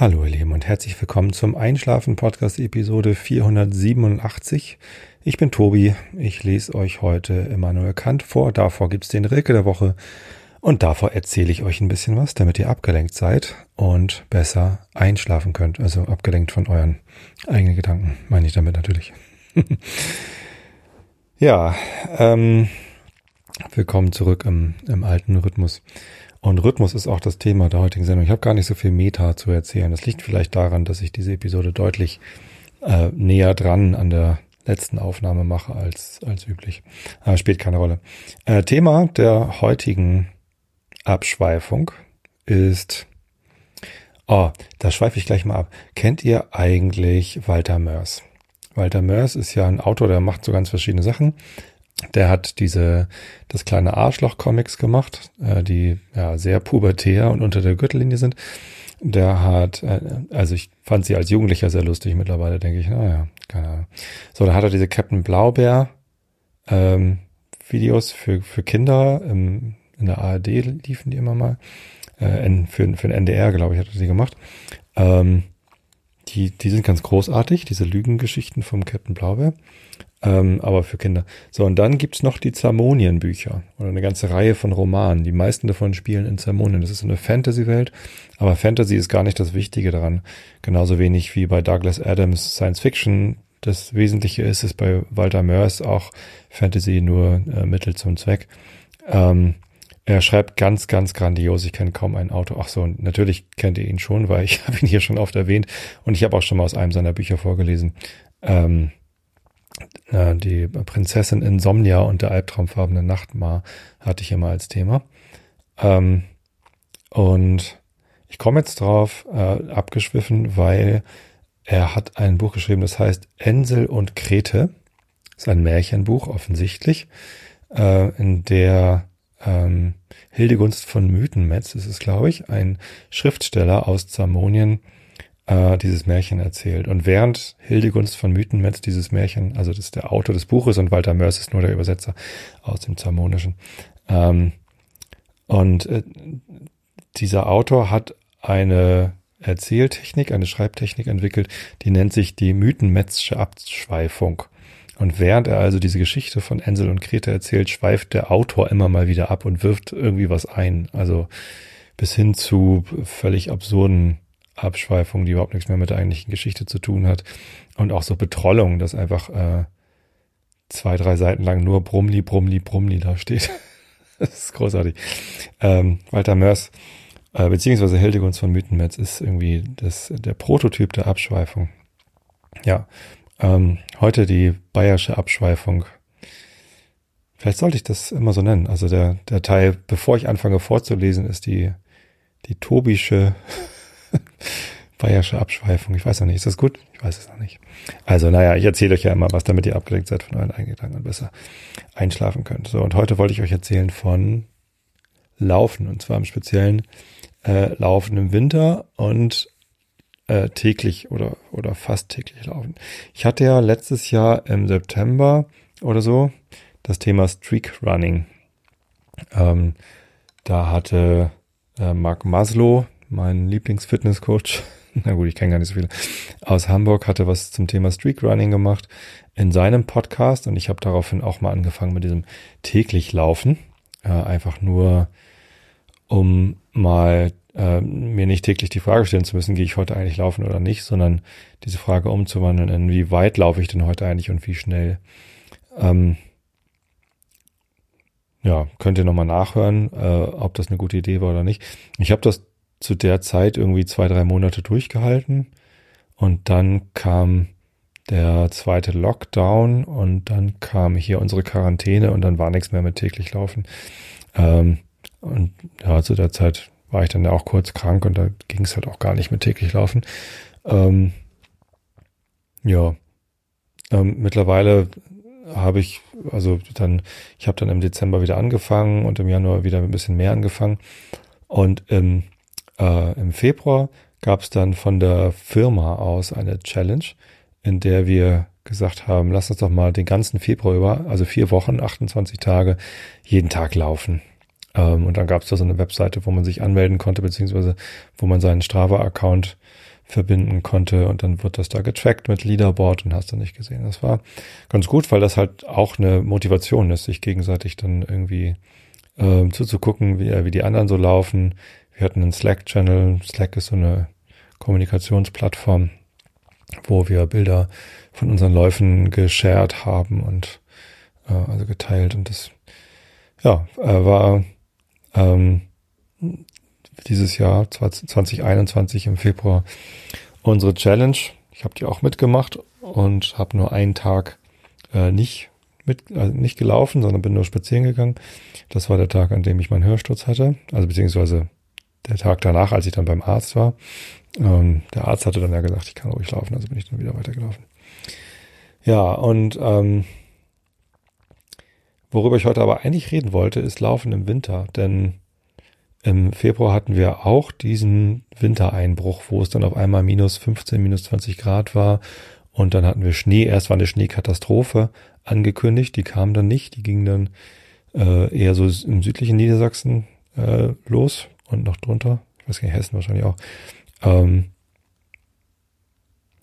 Hallo ihr Lieben und herzlich willkommen zum Einschlafen Podcast Episode 487. Ich bin Tobi, ich lese euch heute Immanuel Kant vor, davor gibt's den Rilke der Woche und davor erzähle ich euch ein bisschen was, damit ihr abgelenkt seid und besser einschlafen könnt, also abgelenkt von euren eigenen Gedanken, meine ich damit natürlich. ja, ähm, willkommen zurück im, im alten Rhythmus. Und Rhythmus ist auch das Thema der heutigen Sendung. Ich habe gar nicht so viel Meta zu erzählen. Das liegt vielleicht daran, dass ich diese Episode deutlich äh, näher dran an der letzten Aufnahme mache als, als üblich. Aber spielt keine Rolle. Äh, Thema der heutigen Abschweifung ist, oh, da schweife ich gleich mal ab. Kennt ihr eigentlich Walter Mörs? Walter Mörs ist ja ein Autor, der macht so ganz verschiedene Sachen. Der hat diese, das kleine Arschloch-Comics gemacht, äh, die ja sehr pubertär und unter der Gürtellinie sind. Der hat, äh, also ich fand sie als Jugendlicher sehr lustig, mittlerweile denke ich, naja, keine Ahnung. So, da hat er diese Captain Blaubeer ähm, Videos für, für Kinder, im, in der ARD liefen die immer mal. Äh, für, für den NDR, glaube ich, hat er die gemacht. Ähm, die, die sind ganz großartig, diese Lügengeschichten vom Captain Blaubeer ähm, aber für Kinder. So, und dann gibt's noch die Zermonien-Bücher oder eine ganze Reihe von Romanen. Die meisten davon spielen in Zermonien. Das ist eine Fantasy-Welt, aber Fantasy ist gar nicht das Wichtige daran. Genauso wenig wie bei Douglas Adams Science Fiction. Das Wesentliche ist es bei Walter Mörs auch Fantasy nur äh, Mittel zum Zweck. Ähm, er schreibt ganz, ganz grandios. Ich kenne kaum ein Auto. Ach so, natürlich kennt ihr ihn schon, weil ich habe ihn hier schon oft erwähnt und ich habe auch schon mal aus einem seiner Bücher vorgelesen. Ähm, äh, die Prinzessin Insomnia und der albtraumfarbene Nachtmar hatte ich immer als Thema. Ähm, und ich komme jetzt drauf, äh, abgeschwiffen, weil er hat ein Buch geschrieben, das heißt Ensel und Krete. Das ist ein Märchenbuch offensichtlich, äh, in der ähm, Hildegunst von Mythenmetz, ist es glaube ich, ein Schriftsteller aus Zamonien, äh, dieses Märchen erzählt. Und während Hildegunst von Mythenmetz dieses Märchen, also das ist der Autor des Buches und Walter Mörs ist nur der Übersetzer aus dem Zermonischen. Ähm, und äh, dieser Autor hat eine Erzähltechnik, eine Schreibtechnik entwickelt, die nennt sich die Mythenmetzsche Abschweifung. Und während er also diese Geschichte von Ensel und Grete erzählt, schweift der Autor immer mal wieder ab und wirft irgendwie was ein. Also bis hin zu völlig absurden Abschweifung, die überhaupt nichts mehr mit der eigentlichen Geschichte zu tun hat. Und auch so Betrollung, dass einfach äh, zwei, drei Seiten lang nur Brumli, Brumli, Brumli da steht. das ist großartig. Ähm, Walter Mörs, äh, beziehungsweise Hildegunst von Mythenmetz ist irgendwie das, der Prototyp der Abschweifung. Ja, ähm, heute die bayerische Abschweifung. Vielleicht sollte ich das immer so nennen. Also der, der Teil, bevor ich anfange vorzulesen, ist die, die tobische Bayerische Abschweifung. Ich weiß noch nicht. Ist das gut? Ich weiß es noch nicht. Also, naja, ich erzähle euch ja immer was, damit ihr abgelenkt seid von euren eigenen Gedanken und besser einschlafen könnt. So, und heute wollte ich euch erzählen von Laufen. Und zwar im Speziellen äh, Laufen im Winter und äh, täglich oder, oder fast täglich laufen. Ich hatte ja letztes Jahr im September oder so das Thema Streak Running. Ähm, da hatte äh, Mark Maslow, mein Lieblingsfitnesscoach, na gut, ich kenne gar nicht so viele, aus Hamburg hatte was zum Thema Streakrunning gemacht in seinem Podcast und ich habe daraufhin auch mal angefangen mit diesem täglich Laufen. Äh, einfach nur, um mal äh, mir nicht täglich die Frage stellen zu müssen, gehe ich heute eigentlich laufen oder nicht, sondern diese Frage umzuwandeln in wie weit laufe ich denn heute eigentlich und wie schnell. Ähm, ja, könnt ihr nochmal nachhören, äh, ob das eine gute Idee war oder nicht. Ich habe das zu der Zeit irgendwie zwei, drei Monate durchgehalten. Und dann kam der zweite Lockdown und dann kam hier unsere Quarantäne und dann war nichts mehr mit täglich laufen. Ähm, und ja, zu der Zeit war ich dann ja auch kurz krank und da ging es halt auch gar nicht mit täglich laufen. Ähm, ja, ähm, mittlerweile habe ich, also dann, ich habe dann im Dezember wieder angefangen und im Januar wieder ein bisschen mehr angefangen. Und ähm, äh, im Februar gab es dann von der Firma aus eine Challenge, in der wir gesagt haben, lass uns doch mal den ganzen Februar über, also vier Wochen, 28 Tage, jeden Tag laufen. Ähm, und dann gab es da so eine Webseite, wo man sich anmelden konnte, beziehungsweise wo man seinen Strava-Account verbinden konnte und dann wird das da getrackt mit Leaderboard und hast du nicht gesehen. Das war ganz gut, weil das halt auch eine Motivation ist, sich gegenseitig dann irgendwie äh, zuzugucken, wie, wie die anderen so laufen. Wir hatten einen Slack-Channel. Slack ist so eine Kommunikationsplattform, wo wir Bilder von unseren Läufen geshared haben und äh, also geteilt und das ja äh, war ähm, dieses Jahr 2021 im Februar unsere Challenge. Ich habe die auch mitgemacht und habe nur einen Tag äh, nicht mit also nicht gelaufen, sondern bin nur spazieren gegangen. Das war der Tag, an dem ich meinen Hörsturz hatte, also beziehungsweise der Tag danach, als ich dann beim Arzt war. Ähm, der Arzt hatte dann ja gesagt, ich kann ruhig laufen, also bin ich dann wieder weitergelaufen. Ja, und ähm, worüber ich heute aber eigentlich reden wollte, ist Laufen im Winter, denn im Februar hatten wir auch diesen Wintereinbruch, wo es dann auf einmal minus 15, minus 20 Grad war. Und dann hatten wir Schnee. Erst war eine Schneekatastrophe angekündigt. Die kam dann nicht. Die ging dann äh, eher so im südlichen Niedersachsen äh, los und noch drunter. Ich weiß gar nicht, Hessen wahrscheinlich auch. Ähm,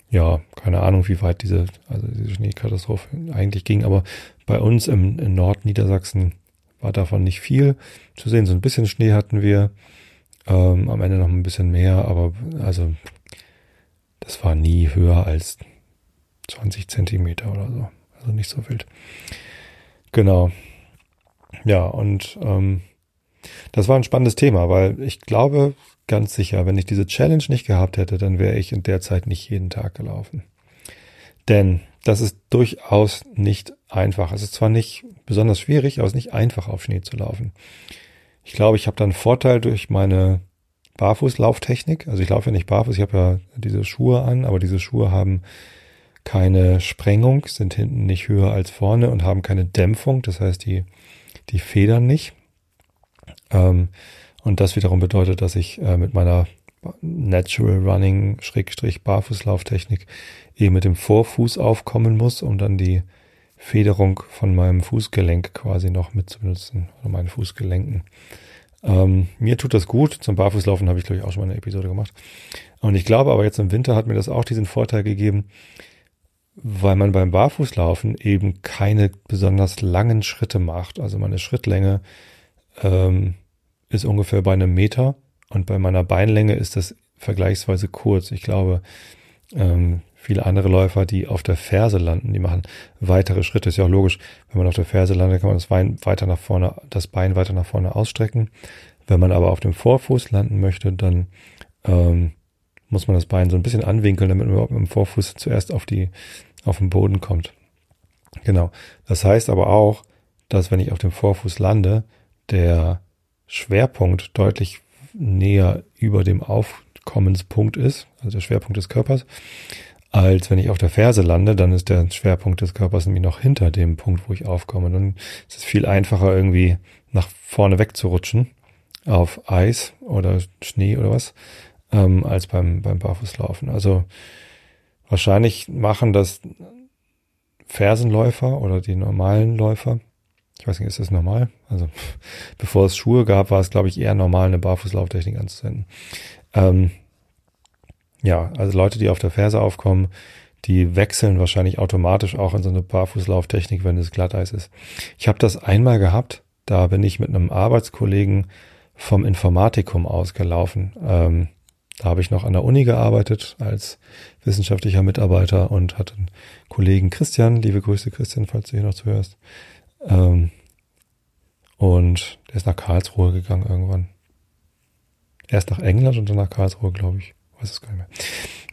ja, keine Ahnung, wie weit diese, also diese Schneekatastrophe eigentlich ging. Aber bei uns im, in Nordniedersachsen war davon nicht viel zu sehen. So ein bisschen Schnee hatten wir. Ähm, am Ende noch ein bisschen mehr, aber also das war nie höher als 20 Zentimeter oder so. Also nicht so wild. Genau. Ja, und ähm, das war ein spannendes Thema, weil ich glaube ganz sicher, wenn ich diese Challenge nicht gehabt hätte, dann wäre ich in der Zeit nicht jeden Tag gelaufen. Denn das ist durchaus nicht einfach. Es ist zwar nicht besonders schwierig, aber es ist nicht einfach, auf Schnee zu laufen. Ich glaube, ich habe da einen Vorteil durch meine Barfußlauftechnik. Also ich laufe ja nicht barfuß, ich habe ja diese Schuhe an, aber diese Schuhe haben keine Sprengung, sind hinten nicht höher als vorne und haben keine Dämpfung. Das heißt, die, die federn nicht. Ähm, und das wiederum bedeutet, dass ich äh, mit meiner Natural Running Schrägstrich Barfußlauftechnik eben mit dem Vorfuß aufkommen muss, um dann die Federung von meinem Fußgelenk quasi noch mit zu oder meinen Fußgelenken. Ähm, mir tut das gut. Zum Barfußlaufen habe ich, glaube ich, auch schon mal eine Episode gemacht. Und ich glaube aber jetzt im Winter hat mir das auch diesen Vorteil gegeben, weil man beim Barfußlaufen eben keine besonders langen Schritte macht. Also meine Schrittlänge ähm, ist ungefähr bei einem Meter und bei meiner Beinlänge ist das vergleichsweise kurz. Ich glaube, ähm, viele andere Läufer, die auf der Ferse landen, die machen weitere Schritte. Ist ja auch logisch, wenn man auf der Ferse landet, kann man das Bein weiter nach vorne, das Bein weiter nach vorne ausstrecken. Wenn man aber auf dem Vorfuß landen möchte, dann ähm, muss man das Bein so ein bisschen anwinkeln, damit man überhaupt mit dem Vorfuß zuerst auf die, auf den Boden kommt. Genau. Das heißt aber auch, dass wenn ich auf dem Vorfuß lande, der Schwerpunkt deutlich näher über dem Aufkommenspunkt ist, also der Schwerpunkt des Körpers, als wenn ich auf der Ferse lande, dann ist der Schwerpunkt des Körpers nämlich noch hinter dem Punkt, wo ich aufkomme. Dann ist es viel einfacher, irgendwie nach vorne wegzurutschen auf Eis oder Schnee oder was, ähm, als beim, beim Barfußlaufen. Also wahrscheinlich machen das Fersenläufer oder die normalen Läufer. Ich weiß nicht, ist das normal? Also bevor es Schuhe gab, war es, glaube ich, eher normal, eine Barfußlauftechnik anzuwenden. Ähm, ja, also Leute, die auf der Ferse aufkommen, die wechseln wahrscheinlich automatisch auch in so eine Barfußlauftechnik, wenn es Glatteis ist. Ich habe das einmal gehabt, da bin ich mit einem Arbeitskollegen vom Informatikum ausgelaufen. Ähm, da habe ich noch an der Uni gearbeitet als wissenschaftlicher Mitarbeiter und hatte einen Kollegen Christian, liebe Grüße Christian, falls du hier noch zuhörst. Ähm, und der ist nach Karlsruhe gegangen irgendwann. Erst nach England und dann nach Karlsruhe, glaube ich weiß es gar nicht mehr.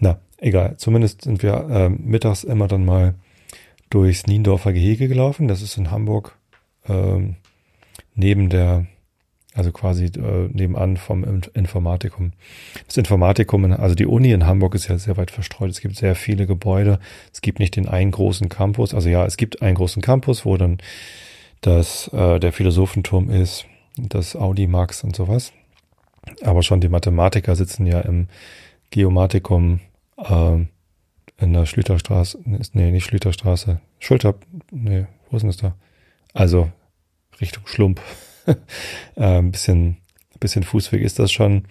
Na, egal. Zumindest sind wir äh, mittags immer dann mal durchs Niendorfer Gehege gelaufen. Das ist in Hamburg ähm, neben der, also quasi äh, nebenan vom Informatikum. Das Informatikum, also die Uni in Hamburg ist ja sehr weit verstreut. Es gibt sehr viele Gebäude. Es gibt nicht den einen großen Campus. Also ja, es gibt einen großen Campus, wo dann das äh, der Philosophenturm ist, das Audi Max und sowas. Aber schon die Mathematiker sitzen ja im Geomatikum äh, in der Schlüterstraße, nee, nicht Schlüterstraße, Schulter, nee, wo ist denn das da? Also Richtung Schlump. äh, ein bisschen, bisschen Fußweg ist das schon.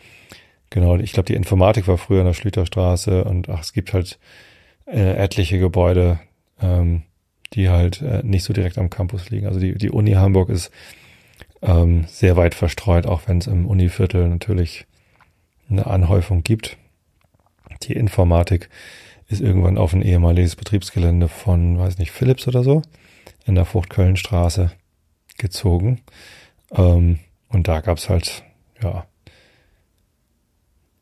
Genau, ich glaube, die Informatik war früher in der Schlüterstraße und ach, es gibt halt äh, etliche Gebäude, ähm, die halt äh, nicht so direkt am Campus liegen. Also die, die Uni Hamburg ist ähm, sehr weit verstreut, auch wenn es im Univiertel natürlich eine Anhäufung gibt. Die Informatik ist irgendwann auf ein ehemaliges Betriebsgelände von, weiß nicht, Philips oder so, in der Fruchtkölnstraße gezogen. Ähm, und da gab's halt, ja,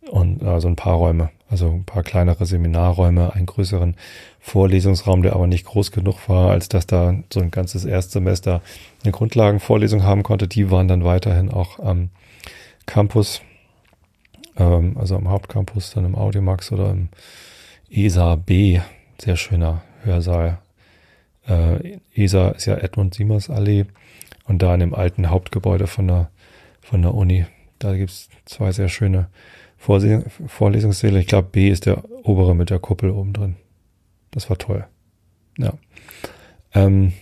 und also ein paar Räume, also ein paar kleinere Seminarräume, einen größeren Vorlesungsraum, der aber nicht groß genug war, als dass da so ein ganzes Erstsemester eine Grundlagenvorlesung haben konnte. Die waren dann weiterhin auch am Campus, ähm, also am Hauptcampus, dann im Audimax oder im ESA B, sehr schöner Hörsaal. Äh, ESA ist ja Edmund Siemers Allee und da in dem alten Hauptgebäude von der, von der Uni, da gibt's zwei sehr schöne Vorlesungssäle. Ich glaube, B ist der obere mit der Kuppel oben drin. Das war toll. Ja. Ähm,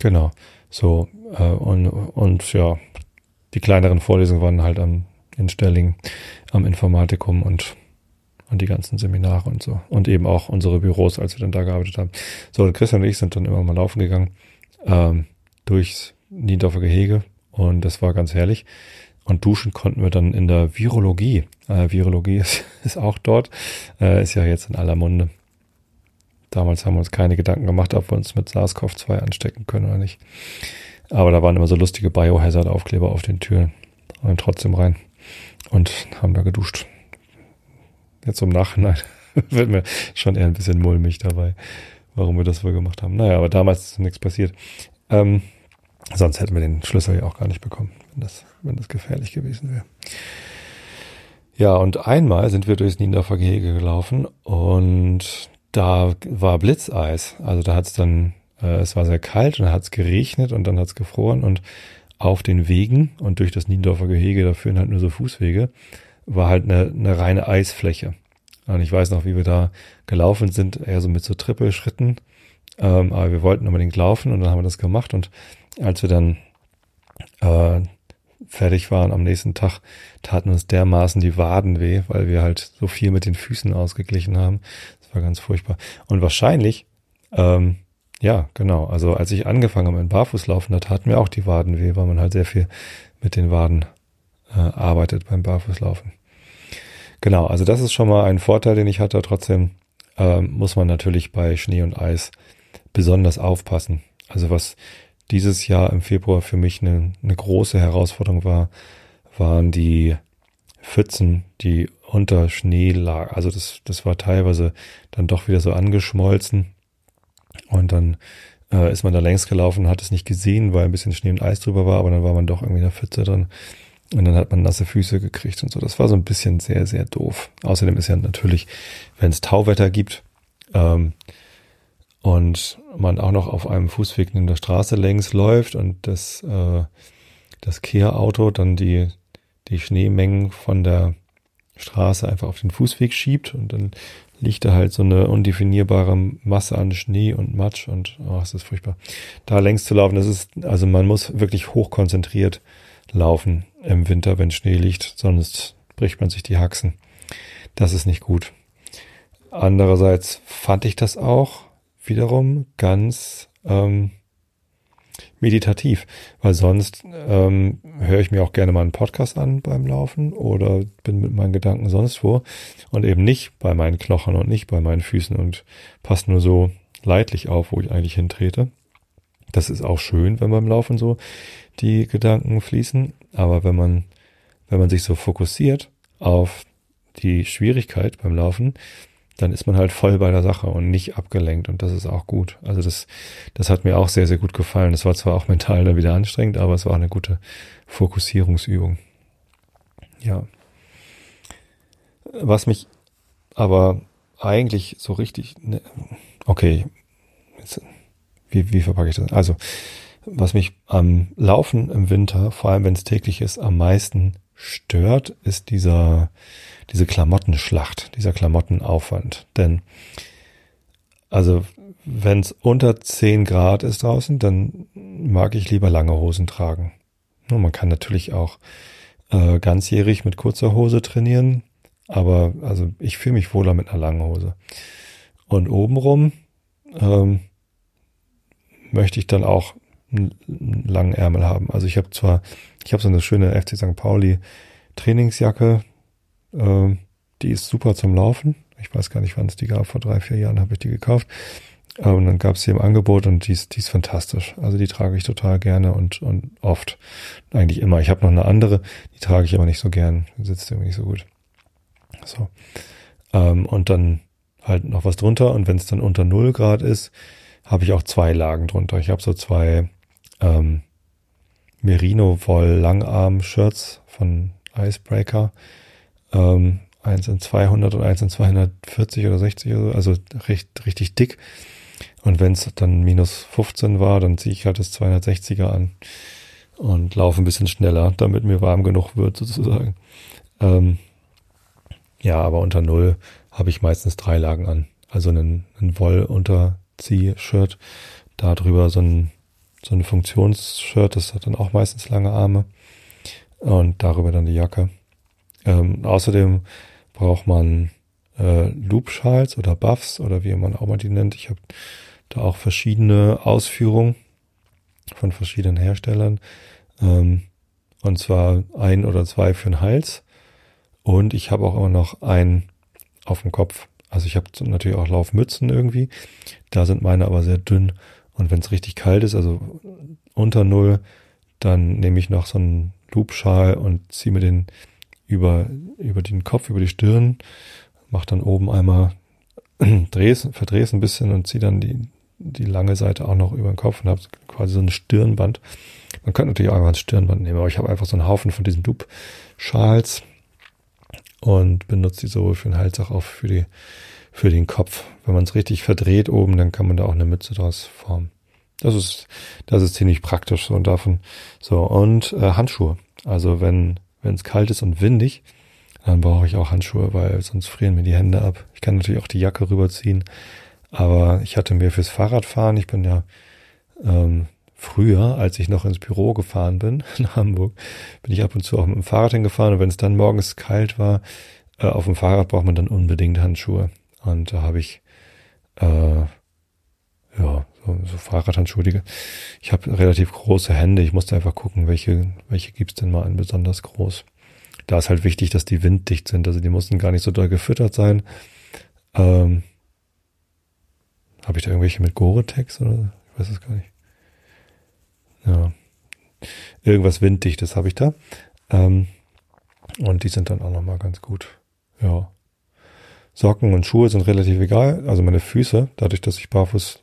genau. So, äh, und, und ja, die kleineren Vorlesungen waren halt am, in Stelling am Informatikum und, und die ganzen Seminare und so. Und eben auch unsere Büros, als wir dann da gearbeitet haben. So, und Christian und ich sind dann immer mal laufen gegangen, ähm, durchs Niendorfer Gehege und das war ganz herrlich. Und duschen konnten wir dann in der Virologie. Äh, Virologie ist, ist auch dort, äh, ist ja jetzt in aller Munde. Damals haben wir uns keine Gedanken gemacht, ob wir uns mit SARS-CoV-2 anstecken können oder nicht. Aber da waren immer so lustige Biohazard-Aufkleber auf den Türen. Und trotzdem rein. Und haben da geduscht. Jetzt im Nachhinein wird mir schon eher ein bisschen mulmig dabei, warum wir das wohl gemacht haben. Naja, aber damals ist nichts passiert. Ähm, sonst hätten wir den Schlüssel ja auch gar nicht bekommen wenn das, wenn das gefährlich gewesen wäre. Ja, und einmal sind wir durchs Niendorfer Gehege gelaufen und da war Blitzeis. Also da hat es dann, äh, es war sehr kalt und da hat es geregnet und dann hat es gefroren und auf den Wegen und durch das Niendorfer Gehege, da führen halt nur so Fußwege, war halt eine, eine reine Eisfläche. Und ich weiß noch, wie wir da gelaufen sind, eher so mit so Trippelschritten. Ähm, aber wir wollten unbedingt laufen und dann haben wir das gemacht. Und als wir dann äh, fertig waren am nächsten Tag, taten uns dermaßen die Waden weh, weil wir halt so viel mit den Füßen ausgeglichen haben. Das war ganz furchtbar. Und wahrscheinlich, ähm, ja, genau, also als ich angefangen habe mit Barfußlaufen, da taten mir auch die Waden weh, weil man halt sehr viel mit den Waden äh, arbeitet beim Barfußlaufen. Genau, also das ist schon mal ein Vorteil, den ich hatte. Trotzdem ähm, muss man natürlich bei Schnee und Eis besonders aufpassen. Also was dieses Jahr im Februar für mich eine, eine große Herausforderung war, waren die Pfützen, die unter Schnee lagen. Also das, das war teilweise dann doch wieder so angeschmolzen. Und dann äh, ist man da längs gelaufen, hat es nicht gesehen, weil ein bisschen Schnee und Eis drüber war, aber dann war man doch irgendwie in der Pfütze drin. Und dann hat man nasse Füße gekriegt und so. Das war so ein bisschen sehr, sehr doof. Außerdem ist ja natürlich, wenn es Tauwetter gibt, ähm, und man auch noch auf einem Fußweg neben der Straße längs läuft und das, äh, das Kehrauto dann die, die Schneemengen von der Straße einfach auf den Fußweg schiebt und dann liegt da halt so eine undefinierbare Masse an Schnee und Matsch und oh, es ist furchtbar. Da längs zu laufen, das ist, also man muss wirklich hochkonzentriert laufen im Winter, wenn Schnee liegt, sonst bricht man sich die Haxen. Das ist nicht gut. Andererseits fand ich das auch wiederum ganz ähm, meditativ, weil sonst ähm, höre ich mir auch gerne mal einen Podcast an beim Laufen oder bin mit meinen Gedanken sonst wo und eben nicht bei meinen Knochen und nicht bei meinen Füßen und passe nur so leidlich auf, wo ich eigentlich hintrete. Das ist auch schön, wenn beim Laufen so die Gedanken fließen, aber wenn man wenn man sich so fokussiert auf die Schwierigkeit beim Laufen, dann ist man halt voll bei der Sache und nicht abgelenkt und das ist auch gut. Also das, das hat mir auch sehr, sehr gut gefallen. Das war zwar auch mental dann wieder anstrengend, aber es war eine gute Fokussierungsübung. Ja. Was mich aber eigentlich so richtig, ne, okay, jetzt, wie, wie verpacke ich das? Also, was mich am Laufen im Winter, vor allem wenn es täglich ist, am meisten stört, ist dieser, diese Klamottenschlacht, dieser Klamottenaufwand. Denn, also, wenn es unter 10 Grad ist draußen, dann mag ich lieber lange Hosen tragen. Man kann natürlich auch äh, ganzjährig mit kurzer Hose trainieren, aber also ich fühle mich wohler mit einer langen Hose. Und obenrum ähm, möchte ich dann auch einen langen Ärmel haben. Also ich habe zwar, ich habe so eine schöne FC St. Pauli Trainingsjacke, äh, die ist super zum Laufen. Ich weiß gar nicht, wann es die gab. Vor drei, vier Jahren habe ich die gekauft. Und dann gab es sie im Angebot und die ist, die ist fantastisch. Also die trage ich total gerne und, und oft. Eigentlich immer. Ich habe noch eine andere, die trage ich aber nicht so gern. Sitzt irgendwie nicht so gut. So. Ähm, und dann halt noch was drunter. Und wenn es dann unter null Grad ist, habe ich auch zwei Lagen drunter. Ich habe so zwei ähm, Merino-Woll-Langarm-Shirts von Icebreaker. Ähm, eins in 200 und eins in 240 oder 60 oder so, also recht, richtig dick. Und wenn es dann minus 15 war, dann ziehe ich halt das 260er an und laufe ein bisschen schneller, damit mir warm genug wird sozusagen. Ähm, ja, aber unter Null habe ich meistens drei Lagen an. Also einen, einen Woll-Unterzieh-Shirt, da drüber so ein, so ein Funktionsshirt, das hat dann auch meistens lange Arme und darüber dann die Jacke. Ähm, außerdem braucht man äh, Loop-Schals oder Buffs oder wie man auch mal die nennt. Ich habe da auch verschiedene Ausführungen von verschiedenen Herstellern. Ähm, und zwar ein oder zwei für den Hals. Und ich habe auch immer noch einen auf dem Kopf. Also ich habe natürlich auch Laufmützen irgendwie. Da sind meine aber sehr dünn. Und wenn es richtig kalt ist, also unter Null, dann nehme ich noch so einen Loopschal und ziehe mir den über, über den Kopf, über die Stirn, mach dann oben einmal, dreh's, verdreh's ein bisschen und zieh dann die, die lange Seite auch noch über den Kopf und habe quasi so ein Stirnband. Man könnte natürlich auch einfach ein Stirnband nehmen, aber ich habe einfach so einen Haufen von diesen Dupe-Schals und benutze die sowohl für den Hals als auch für die für den Kopf. Wenn man es richtig verdreht oben, dann kann man da auch eine Mütze draus formen. Das ist das ist ziemlich praktisch so und davon so und äh, Handschuhe. Also wenn wenn es kalt ist und windig, dann brauche ich auch Handschuhe, weil sonst frieren mir die Hände ab. Ich kann natürlich auch die Jacke rüberziehen, aber ich hatte mir fürs Fahrradfahren, ich bin ja ähm, früher, als ich noch ins Büro gefahren bin in Hamburg, bin ich ab und zu auch mit dem Fahrrad hingefahren und wenn es dann morgens kalt war, äh, auf dem Fahrrad braucht man dann unbedingt Handschuhe. Und da habe ich äh, ja so, so Fahrradhandschuhe. Ich habe relativ große Hände. Ich musste einfach gucken, welche welche gibt's denn mal an besonders groß. Da ist halt wichtig, dass die winddicht sind. Also die mussten gar nicht so doll gefüttert sein. Ähm, habe ich da irgendwelche mit Gore-Tex oder? Ich weiß es gar nicht. Ja. Irgendwas winddichtes habe ich da. Ähm, und die sind dann auch nochmal ganz gut. Ja. Socken und Schuhe sind relativ egal. Also meine Füße, dadurch, dass ich barfuß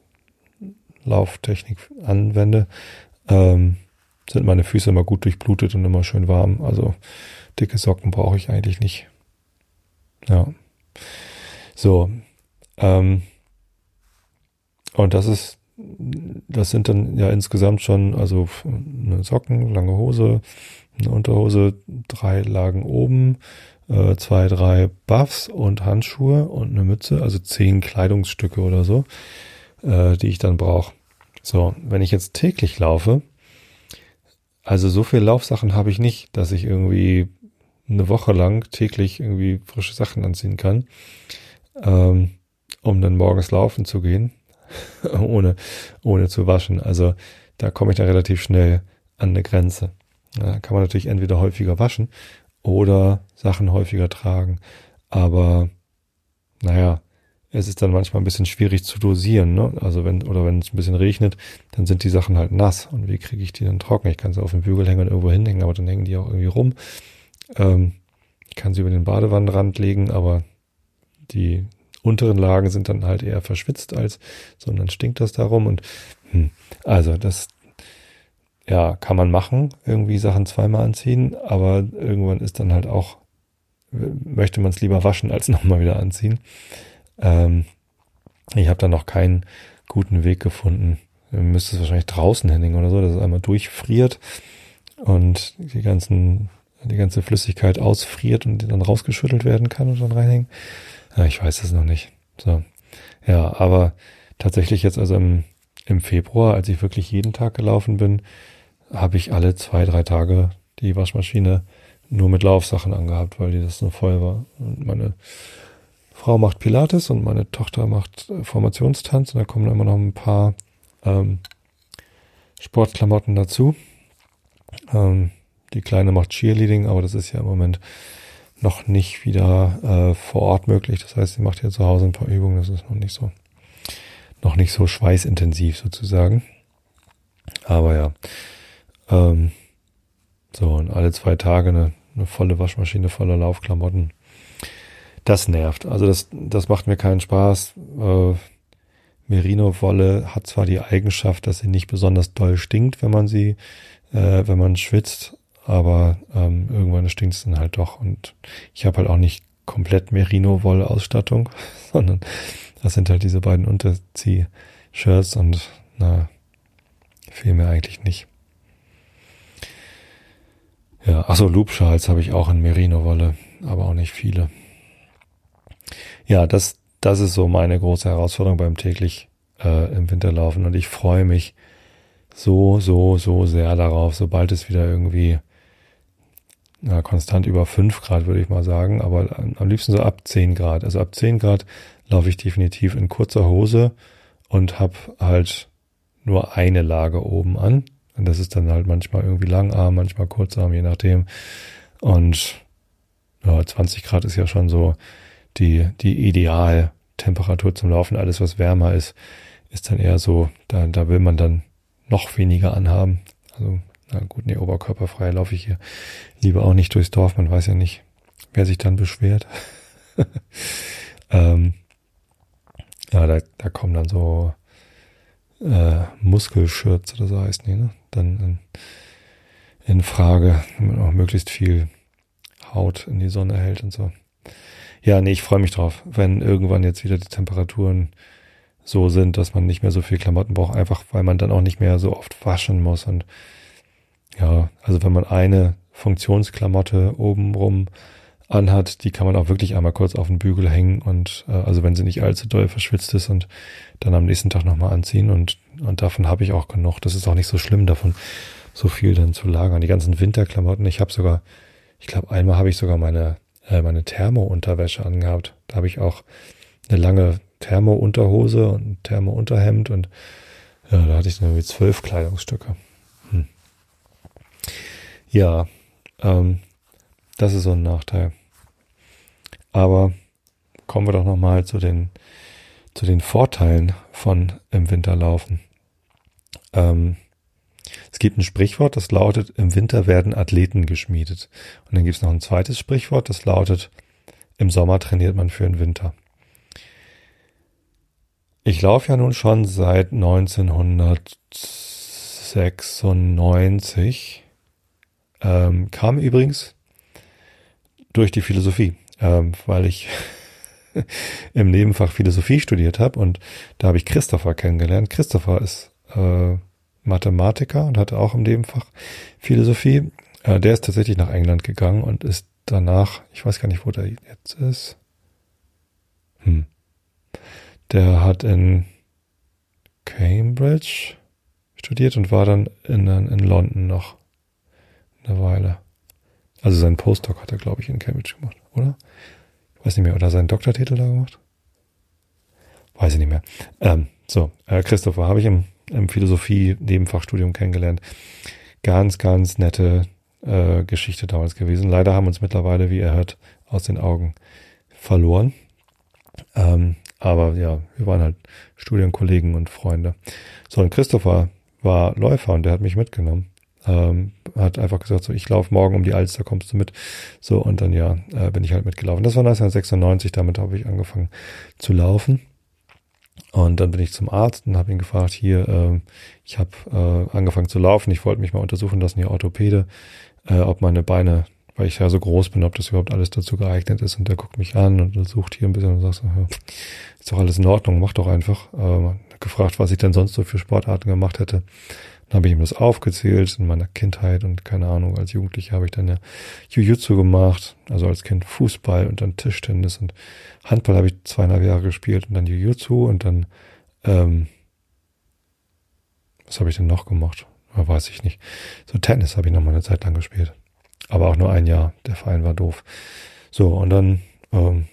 Lauftechnik anwende, ähm, sind meine Füße immer gut durchblutet und immer schön warm. Also dicke Socken brauche ich eigentlich nicht. Ja. So. Ähm, und das ist, das sind dann ja insgesamt schon, also Socken, lange Hose, eine Unterhose, drei Lagen oben, äh, zwei, drei Buffs und Handschuhe und eine Mütze, also zehn Kleidungsstücke oder so äh, die ich dann brauche. So, wenn ich jetzt täglich laufe, also so viel Laufsachen habe ich nicht, dass ich irgendwie eine Woche lang täglich irgendwie frische Sachen anziehen kann, ähm, um dann morgens laufen zu gehen, ohne, ohne zu waschen. Also da komme ich dann relativ schnell an eine Grenze. Da kann man natürlich entweder häufiger waschen oder Sachen häufiger tragen. Aber naja, es ist dann manchmal ein bisschen schwierig zu dosieren, ne? Also wenn, oder wenn es ein bisschen regnet, dann sind die Sachen halt nass. Und wie kriege ich die dann trocken? Ich kann sie auf den Bügel hängen und irgendwo hinhängen, aber dann hängen die auch irgendwie rum. Ähm, ich kann sie über den Badewannenrand legen, aber die unteren Lagen sind dann halt eher verschwitzt als, sondern stinkt das darum und hm, also das ja, kann man machen, irgendwie Sachen zweimal anziehen, aber irgendwann ist dann halt auch, möchte man es lieber waschen als nochmal wieder anziehen. Ähm, ich habe da noch keinen guten Weg gefunden. Ihr müsst es wahrscheinlich draußen hinlegen oder so, dass es einmal durchfriert und die ganzen, die ganze Flüssigkeit ausfriert und dann rausgeschüttelt werden kann und dann reinhängen. Ja, ich weiß es noch nicht. So. Ja, aber tatsächlich jetzt also im, im Februar, als ich wirklich jeden Tag gelaufen bin, habe ich alle zwei, drei Tage die Waschmaschine nur mit Laufsachen angehabt, weil die das so voll war. Und meine Frau macht Pilates und meine Tochter macht äh, Formationstanz und da kommen immer noch ein paar ähm, Sportklamotten dazu. Ähm, die Kleine macht Cheerleading, aber das ist ja im Moment noch nicht wieder äh, vor Ort möglich. Das heißt, sie macht hier zu Hause ein paar Übungen. Das ist noch nicht so, noch nicht so schweißintensiv sozusagen. Aber ja, ähm, so und alle zwei Tage eine, eine volle Waschmaschine voller Laufklamotten. Das nervt. Also das, das macht mir keinen Spaß. Äh, Merino-Wolle hat zwar die Eigenschaft, dass sie nicht besonders doll stinkt, wenn man sie, äh, wenn man schwitzt, aber ähm, irgendwann stinkt es dann halt doch. Und ich habe halt auch nicht komplett Merino-Wolle-Ausstattung, sondern das sind halt diese beiden Unterzieh-Shirts und na, fehlen mir eigentlich nicht. Ja, achso, Loop-Schals habe ich auch in Merino-Wolle, aber auch nicht viele. Ja, das, das ist so meine große Herausforderung beim täglich äh, im Winterlaufen und ich freue mich so, so, so sehr darauf, sobald es wieder irgendwie ja, konstant über fünf Grad, würde ich mal sagen, aber am liebsten so ab zehn Grad. Also ab zehn Grad laufe ich definitiv in kurzer Hose und habe halt nur eine Lage oben an. Und das ist dann halt manchmal irgendwie Langarm, manchmal Kurzarm, je nachdem. Und ja, 20 Grad ist ja schon so die, die Idealtemperatur zum Laufen. Alles, was wärmer ist, ist dann eher so, da, da will man dann noch weniger anhaben. Also, na gut, nee, oberkörperfrei laufe ich hier lieber auch nicht durchs Dorf. Man weiß ja nicht, wer sich dann beschwert. ähm, ja, da, da kommen dann so äh, Muskelschürz oder so heißt die, ne? Dann in, in Frage, wenn man auch möglichst viel Haut in die Sonne hält und so. Ja, nee, ich freue mich drauf, wenn irgendwann jetzt wieder die Temperaturen so sind, dass man nicht mehr so viel Klamotten braucht, einfach weil man dann auch nicht mehr so oft waschen muss. Und ja, also wenn man eine Funktionsklamotte obenrum anhat, die kann man auch wirklich einmal kurz auf den Bügel hängen und äh, also wenn sie nicht allzu doll verschwitzt ist und dann am nächsten Tag nochmal anziehen und, und davon habe ich auch genug. Das ist auch nicht so schlimm, davon so viel dann zu lagern. Die ganzen Winterklamotten, ich habe sogar, ich glaube einmal habe ich sogar meine äh, meine Thermo-Unterwäsche angehabt. Da habe ich auch eine lange Thermo-Unterhose und Thermo-Unterhemd und ja, da hatte ich dann irgendwie zwölf Kleidungsstücke. Hm. Ja, ähm, das ist so ein Nachteil. Aber kommen wir doch nochmal zu den, zu den Vorteilen von im Winter laufen. Ähm, es gibt ein Sprichwort, das lautet, im Winter werden Athleten geschmiedet. Und dann gibt es noch ein zweites Sprichwort, das lautet, im Sommer trainiert man für den Winter. Ich laufe ja nun schon seit 1996. Ähm, kam übrigens durch die Philosophie, ähm, weil ich im Nebenfach Philosophie studiert habe und da habe ich Christopher kennengelernt. Christopher ist äh, Mathematiker und hatte auch im Nebenfach Philosophie. Äh, der ist tatsächlich nach England gegangen und ist danach, ich weiß gar nicht, wo der jetzt ist. Hm. Der hat in Cambridge studiert und war dann in, in London noch eine Weile. Also seinen Postdoc hat er, glaube ich, in Cambridge gemacht, oder? Weiß nicht mehr. Oder seinen Doktortitel da gemacht? Weiß ich nicht mehr. Ähm, so, äh, Christopher habe ich im im Philosophie-Nebenfachstudium kennengelernt. Ganz, ganz nette äh, Geschichte damals gewesen. Leider haben uns mittlerweile, wie ihr hört, aus den Augen verloren. Ähm, aber ja, wir waren halt Studienkollegen und Freunde. So, und Christopher war Läufer und der hat mich mitgenommen. Ähm, hat einfach gesagt, so, ich laufe morgen um die Alster, kommst du mit? So, und dann ja, äh, bin ich halt mitgelaufen. Das war 1996, damit habe ich angefangen zu laufen. Und dann bin ich zum Arzt und habe ihn gefragt, hier, äh, ich habe äh, angefangen zu laufen, ich wollte mich mal untersuchen lassen, hier Orthopäde, äh, ob meine Beine, weil ich ja so groß bin, ob das überhaupt alles dazu geeignet ist. Und der guckt mich an und untersucht hier ein bisschen und sagt so, ist doch alles in Ordnung, mach doch einfach. Äh, gefragt, was ich denn sonst so für Sportarten gemacht hätte. Dann habe ich ihm das aufgezählt in meiner Kindheit und keine Ahnung, als Jugendlicher habe ich dann ja Jiu-Jitsu gemacht, also als Kind Fußball und dann Tischtennis und Handball habe ich zweieinhalb Jahre gespielt und dann Jiu-Jitsu und dann ähm, was habe ich denn noch gemacht? Ja, weiß ich nicht. So Tennis habe ich noch mal eine Zeit lang gespielt. Aber auch nur ein Jahr. Der Verein war doof. So, und dann ähm,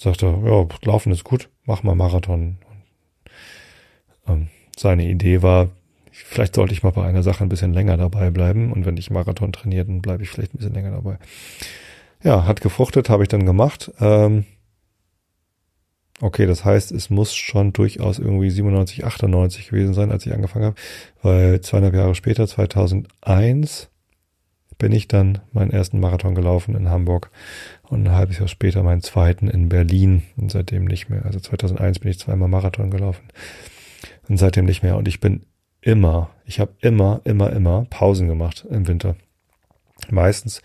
sagte er, ja, Laufen ist gut, mach mal Marathon. Und, ähm, seine Idee war, vielleicht sollte ich mal bei einer Sache ein bisschen länger dabei bleiben. Und wenn ich Marathon trainiere, dann bleibe ich vielleicht ein bisschen länger dabei. Ja, hat gefruchtet, habe ich dann gemacht. Ähm, Okay, das heißt, es muss schon durchaus irgendwie 97, 98 gewesen sein, als ich angefangen habe, weil zweieinhalb Jahre später, 2001, bin ich dann meinen ersten Marathon gelaufen in Hamburg und ein halbes Jahr später meinen zweiten in Berlin und seitdem nicht mehr. Also 2001 bin ich zweimal Marathon gelaufen und seitdem nicht mehr. Und ich bin immer, ich habe immer, immer, immer Pausen gemacht im Winter. Meistens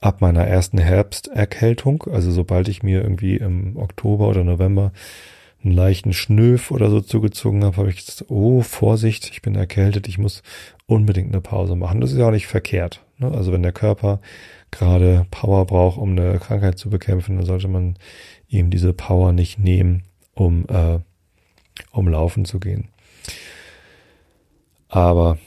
ab meiner ersten Herbsterkältung, also sobald ich mir irgendwie im Oktober oder November einen leichten Schnöf oder so zugezogen habe, habe ich gesagt, oh, Vorsicht, ich bin erkältet, ich muss unbedingt eine Pause machen. Das ist ja auch nicht verkehrt. Ne? Also wenn der Körper gerade Power braucht, um eine Krankheit zu bekämpfen, dann sollte man ihm diese Power nicht nehmen, um, äh, um laufen zu gehen. Aber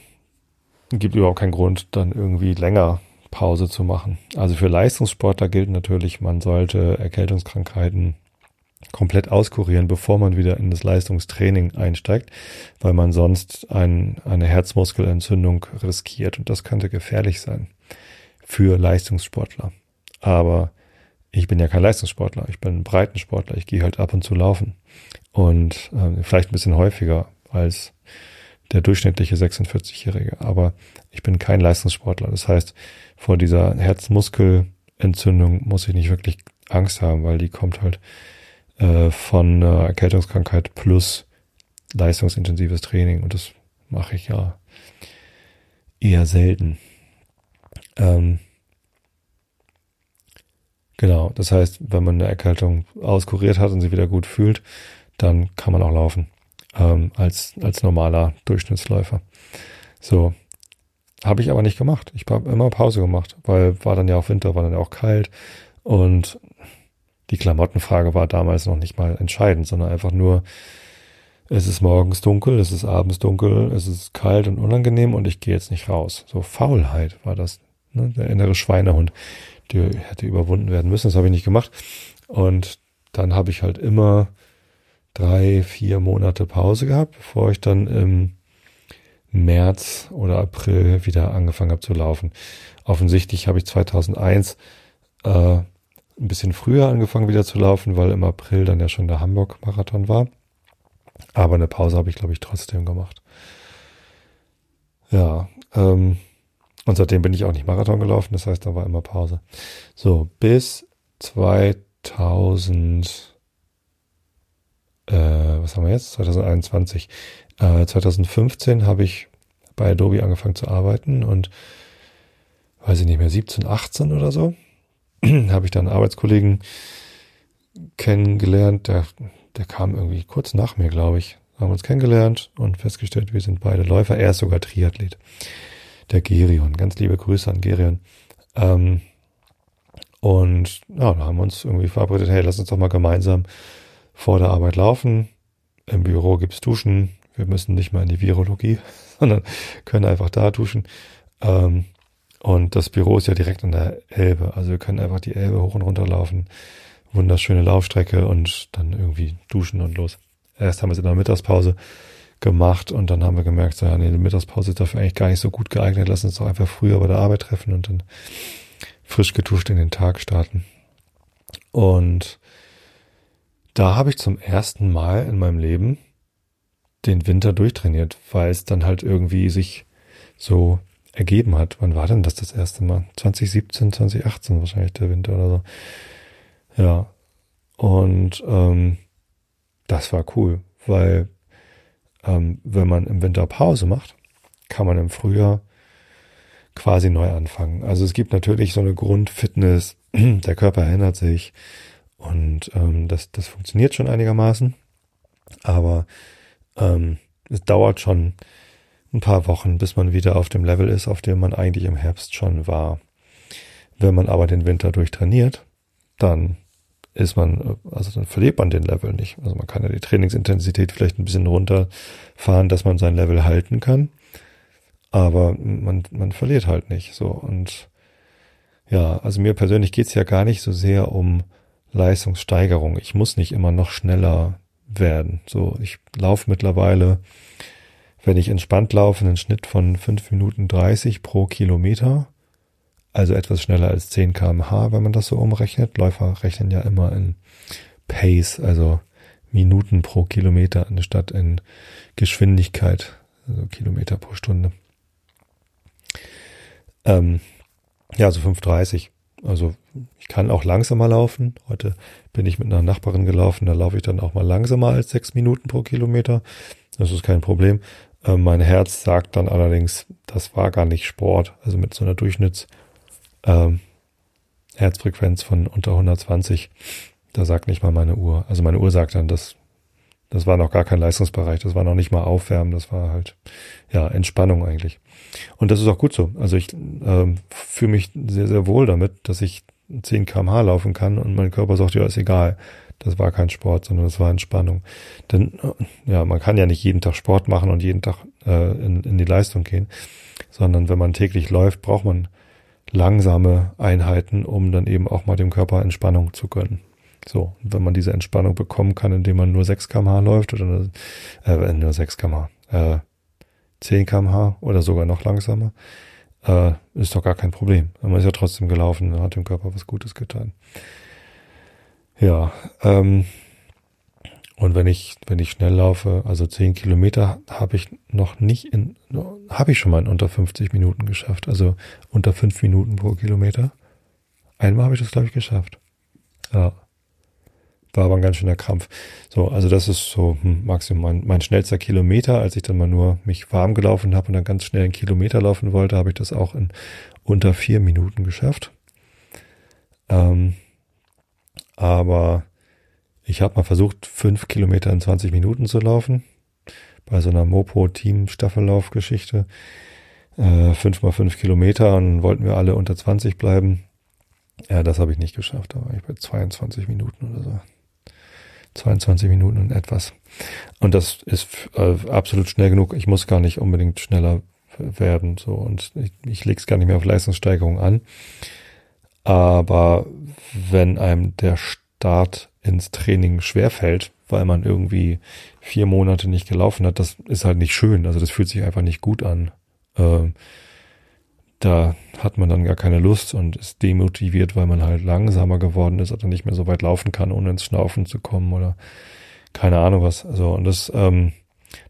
gibt überhaupt keinen Grund, dann irgendwie länger Pause zu machen. Also für Leistungssportler gilt natürlich, man sollte Erkältungskrankheiten komplett auskurieren, bevor man wieder in das Leistungstraining einsteigt, weil man sonst ein, eine Herzmuskelentzündung riskiert und das könnte gefährlich sein für Leistungssportler. Aber ich bin ja kein Leistungssportler, ich bin ein Breitensportler, ich gehe halt ab und zu laufen und äh, vielleicht ein bisschen häufiger als der durchschnittliche 46-Jährige. Aber ich bin kein Leistungssportler. Das heißt, vor dieser Herzmuskelentzündung muss ich nicht wirklich Angst haben, weil die kommt halt äh, von äh, Erkältungskrankheit plus leistungsintensives Training und das mache ich ja eher selten. Ähm, genau, das heißt, wenn man eine Erkältung auskuriert hat und sie wieder gut fühlt, dann kann man auch laufen ähm, als, als normaler Durchschnittsläufer. So. Habe ich aber nicht gemacht. Ich habe immer Pause gemacht, weil war dann ja auch Winter, war dann ja auch kalt und die Klamottenfrage war damals noch nicht mal entscheidend, sondern einfach nur, es ist morgens dunkel, es ist abends dunkel, es ist kalt und unangenehm und ich gehe jetzt nicht raus. So Faulheit war das, ne? der innere Schweinehund, der hätte überwunden werden müssen. Das habe ich nicht gemacht. Und dann habe ich halt immer drei, vier Monate Pause gehabt, bevor ich dann im März oder April wieder angefangen habe zu laufen. Offensichtlich habe ich 2001 äh, ein bisschen früher angefangen wieder zu laufen, weil im April dann ja schon der Hamburg-Marathon war. Aber eine Pause habe ich, glaube ich, trotzdem gemacht. Ja, ähm, und seitdem bin ich auch nicht Marathon gelaufen, das heißt, da war immer Pause. So, bis 2000 äh, was haben wir jetzt? 2021. Äh, 2015 habe ich bei Adobe angefangen zu arbeiten und weiß ich nicht mehr, 17, 18 oder so, habe ich dann einen Arbeitskollegen kennengelernt, der, der kam irgendwie kurz nach mir, glaube ich. Haben uns kennengelernt und festgestellt, wir sind beide Läufer. Er ist sogar Triathlet. Der Gerion. Ganz liebe Grüße an Gerion. Ähm, und ja, da haben wir uns irgendwie verabredet, hey, lass uns doch mal gemeinsam vor der Arbeit laufen. Im Büro gibt's Duschen. Wir müssen nicht mal in die Virologie, sondern können einfach da duschen. Ähm, und das Büro ist ja direkt an der Elbe. Also wir können einfach die Elbe hoch und runter laufen. Wunderschöne Laufstrecke und dann irgendwie duschen und los. Erst haben wir es in der Mittagspause gemacht und dann haben wir gemerkt, so, ja, nee, die Mittagspause ist dafür eigentlich gar nicht so gut geeignet. Lass uns doch einfach früher bei der Arbeit treffen und dann frisch getuscht in den Tag starten. Und da habe ich zum ersten Mal in meinem Leben den Winter durchtrainiert, weil es dann halt irgendwie sich so ergeben hat. Wann war denn das das erste Mal? 2017, 2018 wahrscheinlich der Winter oder so. Ja. Und ähm, das war cool, weil ähm, wenn man im Winter Pause macht, kann man im Frühjahr quasi neu anfangen. Also es gibt natürlich so eine Grundfitness, der Körper erinnert sich, und ähm, das, das funktioniert schon einigermaßen. Aber ähm, es dauert schon ein paar Wochen, bis man wieder auf dem Level ist, auf dem man eigentlich im Herbst schon war. Wenn man aber den Winter durchtrainiert, dann ist man, also dann verliert man den Level nicht. Also man kann ja die Trainingsintensität vielleicht ein bisschen runterfahren, dass man sein Level halten kann. Aber man, man verliert halt nicht. So. Und ja, also mir persönlich geht's ja gar nicht so sehr um Leistungssteigerung. Ich muss nicht immer noch schneller werden. So, ich laufe mittlerweile, wenn ich entspannt laufe, einen Schnitt von fünf Minuten dreißig pro Kilometer also etwas schneller als 10 kmh, wenn man das so umrechnet. Läufer rechnen ja immer in Pace, also Minuten pro Kilometer anstatt in Geschwindigkeit, also Kilometer pro Stunde. Ähm, ja, so 5,30. Also ich kann auch langsamer laufen. Heute bin ich mit einer Nachbarin gelaufen, da laufe ich dann auch mal langsamer als sechs Minuten pro Kilometer. Das ist kein Problem. Ähm, mein Herz sagt dann allerdings, das war gar nicht Sport. Also mit so einer Durchschnitts- ähm, Herzfrequenz von unter 120. Da sagt nicht mal meine Uhr. Also meine Uhr sagt dann, das, das war noch gar kein Leistungsbereich. Das war noch nicht mal Aufwärmen. Das war halt, ja, Entspannung eigentlich. Und das ist auch gut so. Also ich ähm, fühle mich sehr, sehr wohl damit, dass ich 10 kmh laufen kann und mein Körper sagt, ja, ist egal. Das war kein Sport, sondern das war Entspannung. Denn, äh, ja, man kann ja nicht jeden Tag Sport machen und jeden Tag äh, in, in die Leistung gehen, sondern wenn man täglich läuft, braucht man langsame Einheiten, um dann eben auch mal dem Körper Entspannung zu gönnen. So, wenn man diese Entspannung bekommen kann, indem man nur 6 kmh läuft oder äh, nur 6 kmh, äh, 10 kmh oder sogar noch langsamer, äh, ist doch gar kein Problem. Man ist ja trotzdem gelaufen, hat dem Körper was Gutes getan. Ja, ähm, und wenn ich, wenn ich schnell laufe, also 10 Kilometer, habe ich noch nicht in, habe ich schon mal in unter 50 Minuten geschafft. Also unter 5 Minuten pro Kilometer. Einmal habe ich das, glaube ich, geschafft. Ja. War aber ein ganz schöner Krampf. So, also das ist so hm, Maximum mein, mein schnellster Kilometer. Als ich dann mal nur mich warm gelaufen habe und dann ganz schnell einen Kilometer laufen wollte, habe ich das auch in unter vier Minuten geschafft. Ähm, aber ich habe mal versucht, fünf Kilometer in 20 Minuten zu laufen. Bei so einer Mopo-Team-Staffellauf-Geschichte. Äh, fünf mal fünf Kilometer und wollten wir alle unter 20 bleiben. Ja, das habe ich nicht geschafft. Da war ich bei 22 Minuten oder so. 22 Minuten und etwas. Und das ist äh, absolut schnell genug. Ich muss gar nicht unbedingt schneller werden. So und ich, ich lege es gar nicht mehr auf Leistungssteigerung an. Aber wenn einem der Start ins Training schwerfällt, weil man irgendwie vier Monate nicht gelaufen hat, das ist halt nicht schön. Also das fühlt sich einfach nicht gut an. Ähm, da hat man dann gar keine Lust und ist demotiviert, weil man halt langsamer geworden ist oder nicht mehr so weit laufen kann, ohne ins Schnaufen zu kommen oder keine Ahnung was. Also und das, ähm,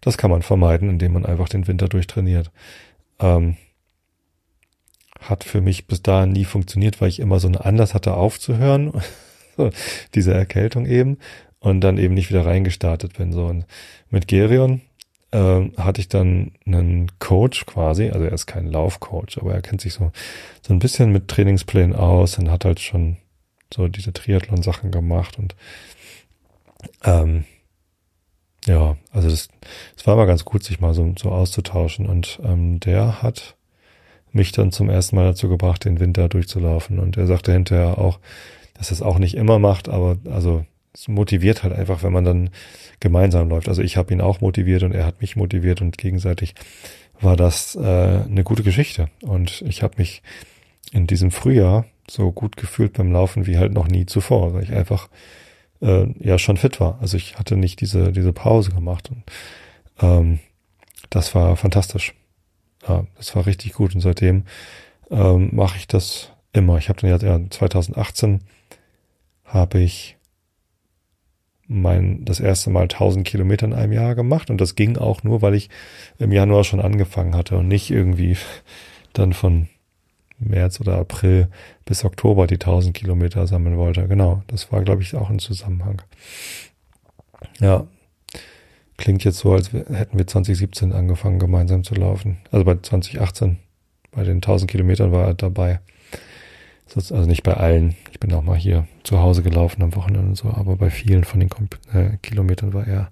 das kann man vermeiden, indem man einfach den Winter durchtrainiert. Ähm, hat für mich bis dahin nie funktioniert, weil ich immer so eine Anlass hatte aufzuhören diese Erkältung eben und dann eben nicht wieder reingestartet bin. So und mit Gerion äh, hatte ich dann einen Coach quasi, also er ist kein Laufcoach, aber er kennt sich so so ein bisschen mit Trainingsplänen aus und hat halt schon so diese Triathlon-Sachen gemacht und ähm, ja, also das, das war mal ganz gut, sich mal so, so auszutauschen und ähm, der hat mich dann zum ersten Mal dazu gebracht, den Winter durchzulaufen und er sagte hinterher auch, dass es auch nicht immer macht, aber also es motiviert halt einfach, wenn man dann gemeinsam läuft. Also ich habe ihn auch motiviert und er hat mich motiviert und gegenseitig war das äh, eine gute Geschichte. Und ich habe mich in diesem Frühjahr so gut gefühlt beim Laufen wie halt noch nie zuvor, weil ich einfach äh, ja schon fit war. Also ich hatte nicht diese diese Pause gemacht und ähm, das war fantastisch. Ja, das war richtig gut und seitdem ähm, mache ich das immer. Ich habe dann ja 2018 habe ich mein, das erste Mal 1000 Kilometer in einem Jahr gemacht und das ging auch nur, weil ich im Januar schon angefangen hatte und nicht irgendwie dann von März oder April bis Oktober die 1000 Kilometer sammeln wollte. Genau, das war, glaube ich, auch ein Zusammenhang. Ja, klingt jetzt so, als hätten wir 2017 angefangen, gemeinsam zu laufen. Also bei 2018, bei den 1000 Kilometern war er dabei. Also nicht bei allen. Ich bin auch mal hier zu Hause gelaufen am Wochenende und so, aber bei vielen von den Kom äh, Kilometern war er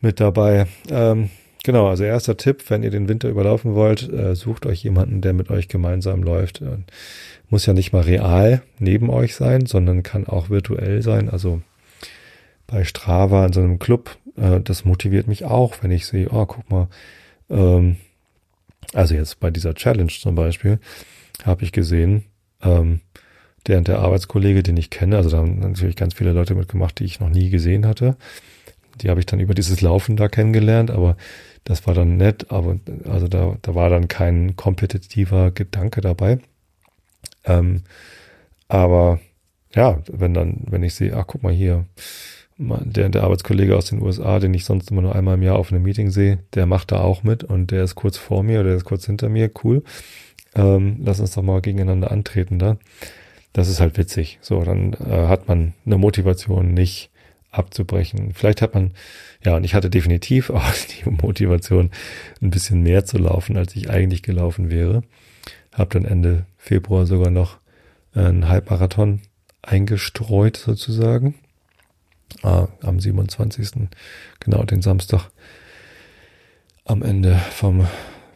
mit dabei. Ähm, genau, also erster Tipp, wenn ihr den Winter überlaufen wollt, äh, sucht euch jemanden, der mit euch gemeinsam läuft. Äh, muss ja nicht mal real neben euch sein, sondern kann auch virtuell sein. Also bei Strava in so einem Club, äh, das motiviert mich auch, wenn ich sehe, oh, guck mal, ähm, also jetzt bei dieser Challenge zum Beispiel, habe ich gesehen, ähm, der der Arbeitskollege, den ich kenne, also da haben natürlich ganz viele Leute mitgemacht, die ich noch nie gesehen hatte. Die habe ich dann über dieses Laufen da kennengelernt, aber das war dann nett, aber also da, da war dann kein kompetitiver Gedanke dabei. Ähm, aber ja, wenn dann, wenn ich sehe, ach guck mal hier, der, der Arbeitskollege aus den USA, den ich sonst immer nur einmal im Jahr auf einem Meeting sehe, der macht da auch mit und der ist kurz vor mir oder der ist kurz hinter mir, cool. Ähm, lass uns doch mal gegeneinander antreten da. Das ist halt witzig. So, dann äh, hat man eine Motivation nicht abzubrechen. Vielleicht hat man, ja, und ich hatte definitiv auch die Motivation, ein bisschen mehr zu laufen, als ich eigentlich gelaufen wäre. Hab dann Ende Februar sogar noch einen Halbmarathon eingestreut sozusagen äh, am 27. genau den Samstag am Ende vom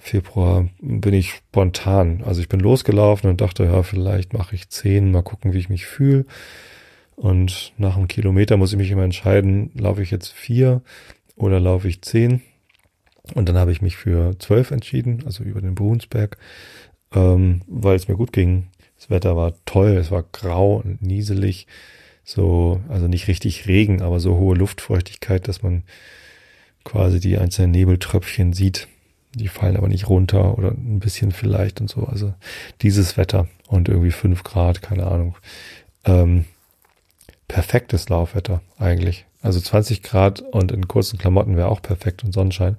Februar bin ich spontan. Also ich bin losgelaufen und dachte, ja, vielleicht mache ich zehn, mal gucken, wie ich mich fühle. Und nach einem Kilometer muss ich mich immer entscheiden, laufe ich jetzt vier oder laufe ich zehn. Und dann habe ich mich für zwölf entschieden, also über den Brunsberg, ähm, weil es mir gut ging. Das Wetter war toll, es war grau und nieselig so, also nicht richtig Regen, aber so hohe Luftfeuchtigkeit, dass man quasi die einzelnen Nebeltröpfchen sieht. Die fallen aber nicht runter oder ein bisschen vielleicht und so. Also dieses Wetter und irgendwie fünf Grad, keine Ahnung. Ähm, perfektes Laufwetter eigentlich. Also 20 Grad und in kurzen Klamotten wäre auch perfekt und Sonnenschein.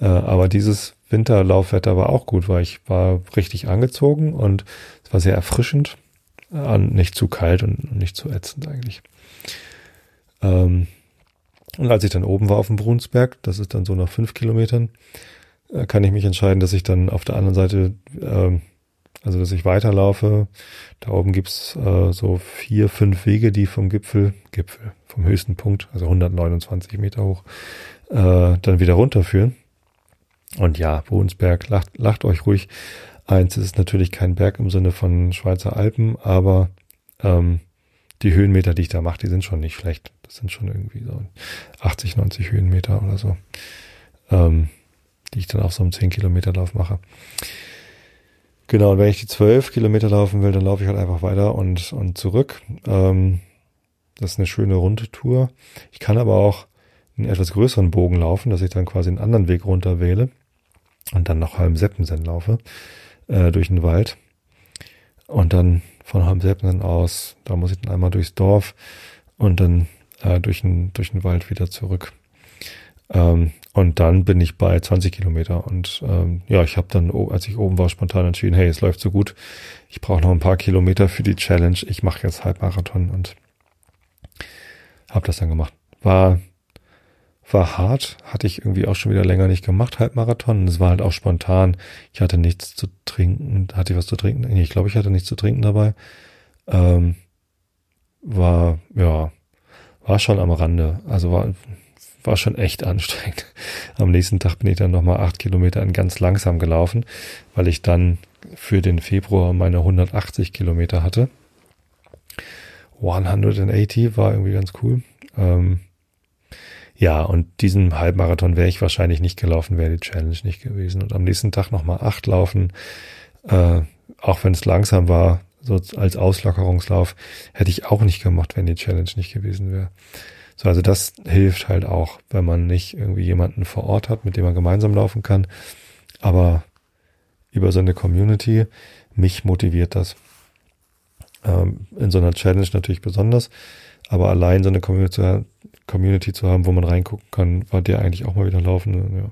Äh, aber dieses Winterlaufwetter war auch gut, weil ich war richtig angezogen und es war sehr erfrischend an, nicht zu kalt und nicht zu ätzend eigentlich. Ähm, und als ich dann oben war auf dem Brunsberg, das ist dann so nach fünf Kilometern, äh, kann ich mich entscheiden, dass ich dann auf der anderen Seite, äh, also dass ich weiterlaufe. Da oben gibt's äh, so vier, fünf Wege, die vom Gipfel, Gipfel, vom höchsten Punkt, also 129 Meter hoch, äh, dann wieder runterführen. Und ja, Brunsberg, lacht, lacht euch ruhig Eins ist natürlich kein Berg im Sinne von Schweizer Alpen, aber ähm, die Höhenmeter, die ich da mache, die sind schon nicht schlecht. Das sind schon irgendwie so 80, 90 Höhenmeter oder so, ähm, die ich dann auf so einem 10 Kilometer Lauf mache. Genau, und wenn ich die 12 Kilometer laufen will, dann laufe ich halt einfach weiter und, und zurück. Ähm, das ist eine schöne runde Tour. Ich kann aber auch einen etwas größeren Bogen laufen, dass ich dann quasi einen anderen Weg runter wähle und dann nach Halmseppensen laufe äh, durch den Wald. Und dann von Hamseppen aus, da muss ich dann einmal durchs Dorf und dann äh, durch, den, durch den Wald wieder zurück. Ähm, und dann bin ich bei 20 Kilometer. Und ähm, ja, ich habe dann, als ich oben war, spontan entschieden, hey, es läuft so gut. Ich brauche noch ein paar Kilometer für die Challenge. Ich mache jetzt Halbmarathon und habe das dann gemacht. War war hart, hatte ich irgendwie auch schon wieder länger nicht gemacht, Halbmarathon. Es war halt auch spontan. Ich hatte nichts zu trinken. Hatte ich was zu trinken? Nee, ich glaube, ich hatte nichts zu trinken dabei. Ähm, war, ja, war schon am Rande. Also war, war schon echt anstrengend. Am nächsten Tag bin ich dann nochmal acht Kilometer ganz langsam gelaufen, weil ich dann für den Februar meine 180 Kilometer hatte. 180 war irgendwie ganz cool. Ähm, ja, und diesen Halbmarathon wäre ich wahrscheinlich nicht gelaufen, wäre die Challenge nicht gewesen. Und am nächsten Tag nochmal acht laufen, äh, auch wenn es langsam war, so als Auslockerungslauf, hätte ich auch nicht gemacht, wenn die Challenge nicht gewesen wäre. So, also das hilft halt auch, wenn man nicht irgendwie jemanden vor Ort hat, mit dem man gemeinsam laufen kann. Aber über so eine Community, mich motiviert das. Ähm, in so einer Challenge natürlich besonders, aber allein so eine Community, Community zu haben, wo man reingucken kann, war der eigentlich auch mal wieder laufen. Ja,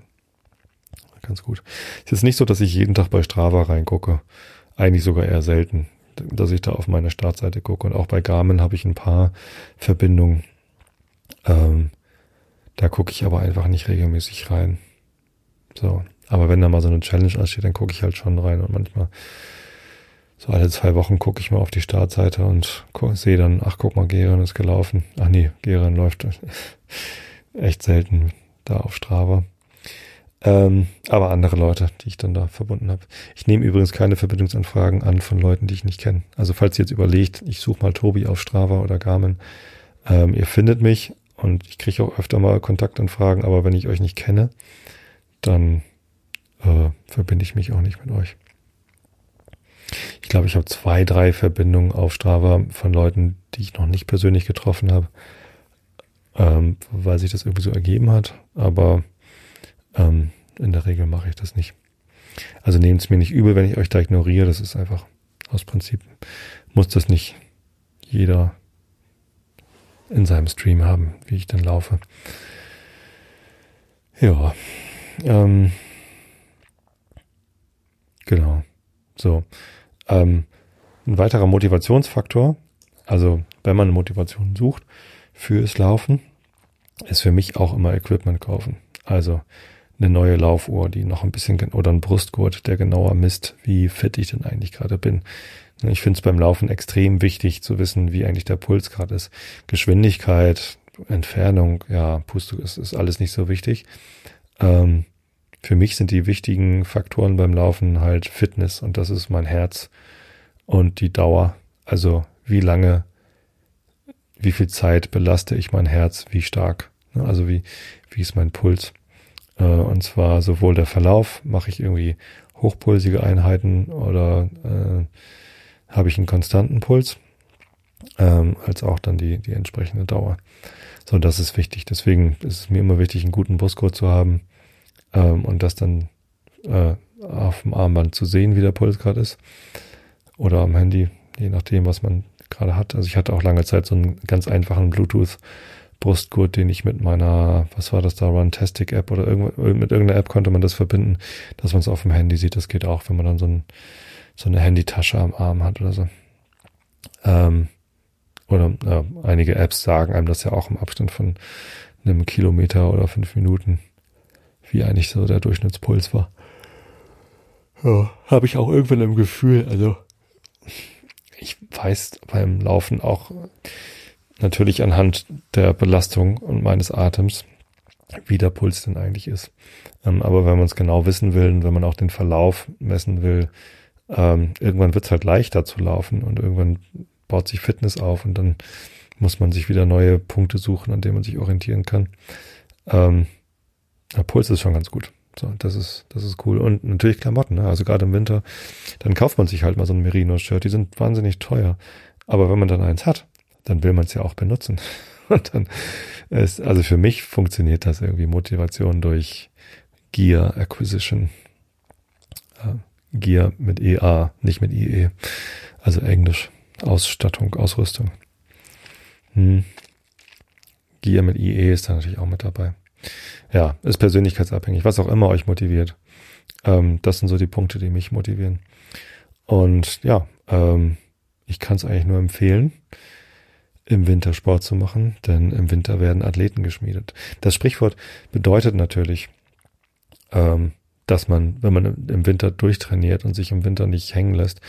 ganz gut. Es ist nicht so, dass ich jeden Tag bei Strava reingucke. Eigentlich sogar eher selten, dass ich da auf meine Startseite gucke. Und auch bei Garmin habe ich ein paar Verbindungen. Ähm, da gucke ich aber einfach nicht regelmäßig rein. So. Aber wenn da mal so eine Challenge ansteht, dann gucke ich halt schon rein und manchmal so alle zwei Wochen gucke ich mal auf die Startseite und sehe dann, ach guck mal, Geren ist gelaufen. Ach nee, Geren läuft echt selten da auf Strava. Ähm, aber andere Leute, die ich dann da verbunden habe. Ich nehme übrigens keine Verbindungsanfragen an von Leuten, die ich nicht kenne. Also falls ihr jetzt überlegt, ich suche mal Tobi auf Strava oder Garmin, ähm, ihr findet mich und ich kriege auch öfter mal Kontaktanfragen, aber wenn ich euch nicht kenne, dann äh, verbinde ich mich auch nicht mit euch. Ich glaube, ich habe zwei, drei Verbindungen auf Strava von Leuten, die ich noch nicht persönlich getroffen habe, ähm, weil sich das irgendwie so ergeben hat. Aber ähm, in der Regel mache ich das nicht. Also nehmt es mir nicht übel, wenn ich euch da ignoriere. Das ist einfach aus Prinzip muss das nicht jeder in seinem Stream haben, wie ich dann laufe. Ja. Ähm, genau. So. Ähm, ein weiterer Motivationsfaktor, also wenn man eine Motivation sucht fürs Laufen, ist für mich auch immer Equipment kaufen. Also eine neue Laufuhr, die noch ein bisschen oder ein Brustgurt, der genauer misst, wie fit ich denn eigentlich gerade bin. Ich finde es beim Laufen extrem wichtig zu wissen, wie eigentlich der Puls gerade ist. Geschwindigkeit, Entfernung, ja, Pustu ist, ist alles nicht so wichtig. Ähm, für mich sind die wichtigen Faktoren beim Laufen halt Fitness und das ist mein Herz und die Dauer. Also wie lange, wie viel Zeit belaste ich mein Herz, wie stark. Ne? Also wie, wie ist mein Puls. Äh, und zwar sowohl der Verlauf, mache ich irgendwie hochpulsige Einheiten oder äh, habe ich einen konstanten Puls, ähm, als auch dann die, die entsprechende Dauer. So, das ist wichtig. Deswegen ist es mir immer wichtig, einen guten Brustgurt zu haben ähm, und das dann äh, auf dem Armband zu sehen, wie der Puls gerade ist. Oder am Handy, je nachdem, was man gerade hat. Also ich hatte auch lange Zeit so einen ganz einfachen Bluetooth Brustgurt, den ich mit meiner, was war das da, Runtastic App oder irgend, mit irgendeiner App konnte man das verbinden, dass man es auf dem Handy sieht. Das geht auch, wenn man dann so, ein, so eine Handytasche am Arm hat oder so. Ähm, oder äh, einige Apps sagen einem das ja auch im Abstand von einem Kilometer oder fünf Minuten, wie eigentlich so der Durchschnittspuls war. Ja, habe ich auch irgendwann im Gefühl, also ich weiß beim Laufen auch natürlich anhand der Belastung und meines Atems, wie der Puls denn eigentlich ist. Ähm, aber wenn man es genau wissen will und wenn man auch den Verlauf messen will, ähm, irgendwann wird es halt leichter zu laufen und irgendwann baut sich Fitness auf und dann muss man sich wieder neue Punkte suchen, an denen man sich orientieren kann. Ähm, der Puls ist schon ganz gut. So, das ist, das ist cool. Und natürlich Klamotten, ne? also gerade im Winter, dann kauft man sich halt mal so ein Merino-Shirt. Die sind wahnsinnig teuer. Aber wenn man dann eins hat, dann will man es ja auch benutzen. Und dann ist, also für mich funktioniert das irgendwie Motivation durch Gear Acquisition. Äh, Gear mit EA, nicht mit IE. Also Englisch. Ausstattung, Ausrüstung. Hm. Gear mit IE ist da natürlich auch mit dabei. Ja, ist persönlichkeitsabhängig, was auch immer euch motiviert. Ähm, das sind so die Punkte, die mich motivieren. Und ja, ähm, ich kann es eigentlich nur empfehlen im Winter Sport zu machen, denn im Winter werden Athleten geschmiedet. Das Sprichwort bedeutet natürlich, ähm, dass man, wenn man im Winter durchtrainiert und sich im Winter nicht hängen lässt,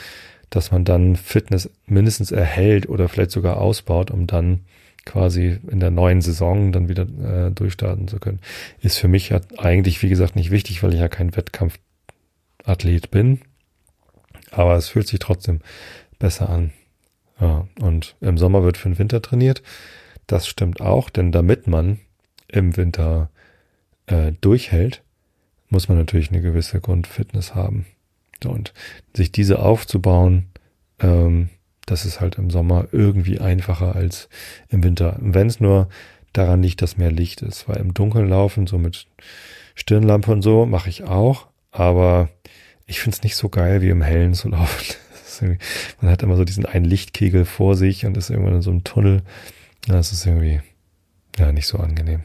dass man dann Fitness mindestens erhält oder vielleicht sogar ausbaut, um dann quasi in der neuen Saison dann wieder äh, durchstarten zu können. Ist für mich ja eigentlich, wie gesagt, nicht wichtig, weil ich ja kein Wettkampfathlet bin. Aber es fühlt sich trotzdem besser an. Ja, und im Sommer wird für den Winter trainiert. Das stimmt auch, denn damit man im Winter äh, durchhält, muss man natürlich eine gewisse Grundfitness haben. Und sich diese aufzubauen, ähm, das ist halt im Sommer irgendwie einfacher als im Winter. Wenn es nur daran liegt, dass mehr Licht ist, weil im Dunkeln laufen, so mit Stirnlampe und so, mache ich auch, aber ich finde es nicht so geil, wie im Hellen zu laufen man hat immer so diesen einen Lichtkegel vor sich und ist irgendwann in so einem Tunnel. Das ist irgendwie, ja, nicht so angenehm.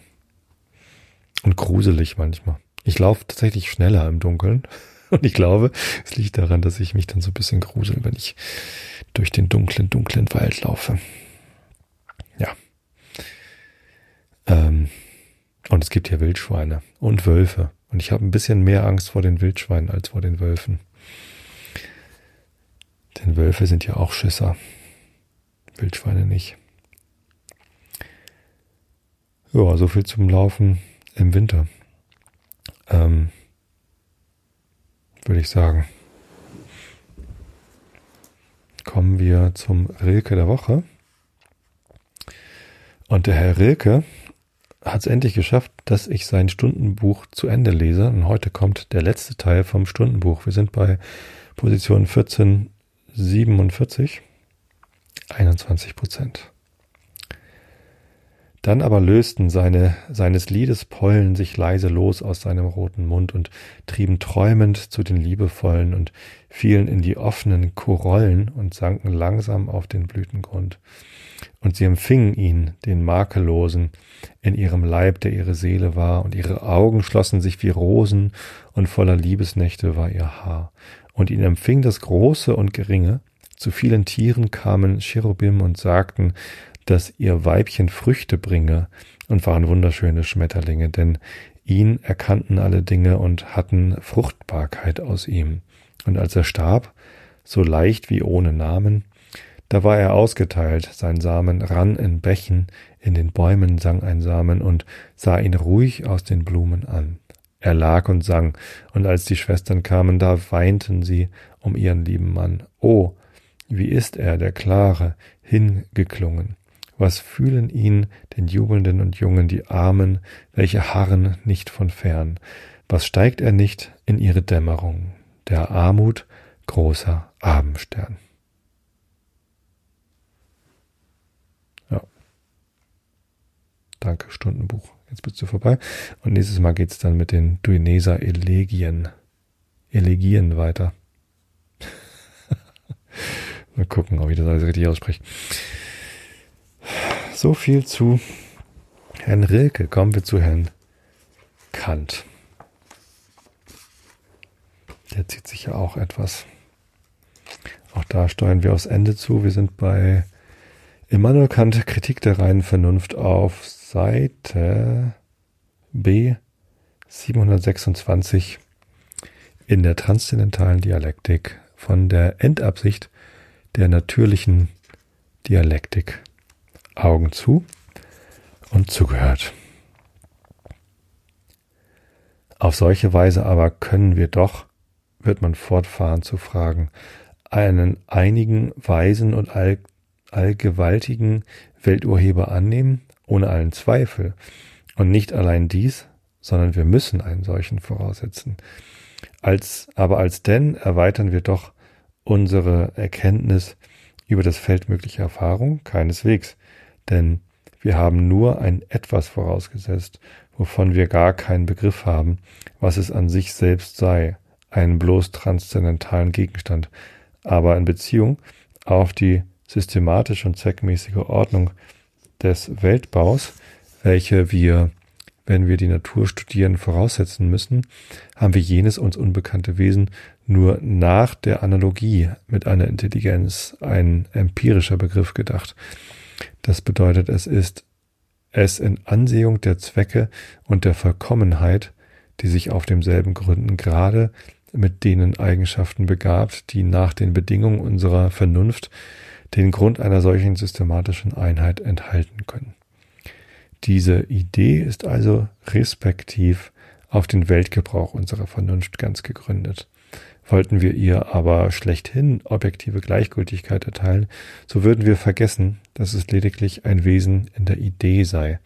Und gruselig manchmal. Ich laufe tatsächlich schneller im Dunkeln. Und ich glaube, es liegt daran, dass ich mich dann so ein bisschen grusel, wenn ich durch den dunklen, dunklen Wald laufe. Ja. Ähm, und es gibt hier Wildschweine und Wölfe. Und ich habe ein bisschen mehr Angst vor den Wildschweinen als vor den Wölfen. Denn Wölfe sind ja auch Schisser. Wildschweine nicht. Ja, so viel zum Laufen im Winter. Ähm, würde ich sagen, kommen wir zum Rilke der Woche. Und der Herr Rilke hat es endlich geschafft, dass ich sein Stundenbuch zu Ende lese. Und heute kommt der letzte Teil vom Stundenbuch. Wir sind bei Position 1447, 21 Prozent. Dann aber lösten seine, seines Liedes Pollen sich leise los aus seinem roten Mund und trieben träumend zu den Liebevollen und fielen in die offenen Korollen und sanken langsam auf den Blütengrund. Und sie empfingen ihn, den Makellosen, in ihrem Leib, der ihre Seele war, und ihre Augen schlossen sich wie Rosen, und voller Liebesnächte war ihr Haar. Und ihn empfing das Große und Geringe, zu vielen Tieren kamen Cherubim und sagten, dass ihr Weibchen Früchte bringe und waren wunderschöne Schmetterlinge, denn ihn erkannten alle Dinge und hatten Fruchtbarkeit aus ihm. Und als er starb, so leicht wie ohne Namen, da war er ausgeteilt, sein Samen rann in Bächen, in den Bäumen sang ein Samen und sah ihn ruhig aus den Blumen an. Er lag und sang, und als die Schwestern kamen, da weinten sie um ihren lieben Mann. Oh, wie ist er, der Klare, hingeklungen. Was fühlen ihn, den Jubelnden und Jungen, die Armen, welche harren nicht von fern? Was steigt er nicht in ihre Dämmerung? Der Armut großer Abendstern. Ja. Danke, Stundenbuch. Jetzt bist du vorbei. Und nächstes Mal geht's dann mit den Duineser Elegien. Elegien weiter. Mal gucken, ob ich das alles richtig ausspreche. So viel zu Herrn Rilke. Kommen wir zu Herrn Kant. Der zieht sich ja auch etwas. Auch da steuern wir aufs Ende zu. Wir sind bei Immanuel Kant, Kritik der reinen Vernunft auf Seite B 726 in der transzendentalen Dialektik von der Endabsicht der natürlichen Dialektik. Augen zu und zugehört. Auf solche Weise aber können wir doch, wird man fortfahren zu fragen, einen einigen weisen und all, allgewaltigen Welturheber annehmen, ohne allen Zweifel. Und nicht allein dies, sondern wir müssen einen solchen voraussetzen. Als, aber als denn erweitern wir doch unsere Erkenntnis über das Feld möglicher Erfahrung keineswegs. Denn wir haben nur ein etwas vorausgesetzt, wovon wir gar keinen Begriff haben, was es an sich selbst sei, einen bloß transzendentalen Gegenstand, aber in Beziehung auf die systematische und zweckmäßige Ordnung des Weltbaus, welche wir, wenn wir die Natur studieren, voraussetzen müssen, haben wir jenes uns unbekannte Wesen nur nach der Analogie mit einer Intelligenz, ein empirischer Begriff gedacht, das bedeutet, es ist es in Ansehung der Zwecke und der Vollkommenheit, die sich auf demselben gründen, gerade mit denen Eigenschaften begabt, die nach den Bedingungen unserer Vernunft den Grund einer solchen systematischen Einheit enthalten können. Diese Idee ist also respektiv auf den Weltgebrauch unserer Vernunft ganz gegründet. Wollten wir ihr aber schlechthin objektive Gleichgültigkeit erteilen, so würden wir vergessen, dass es lediglich ein Wesen in der Idee sei,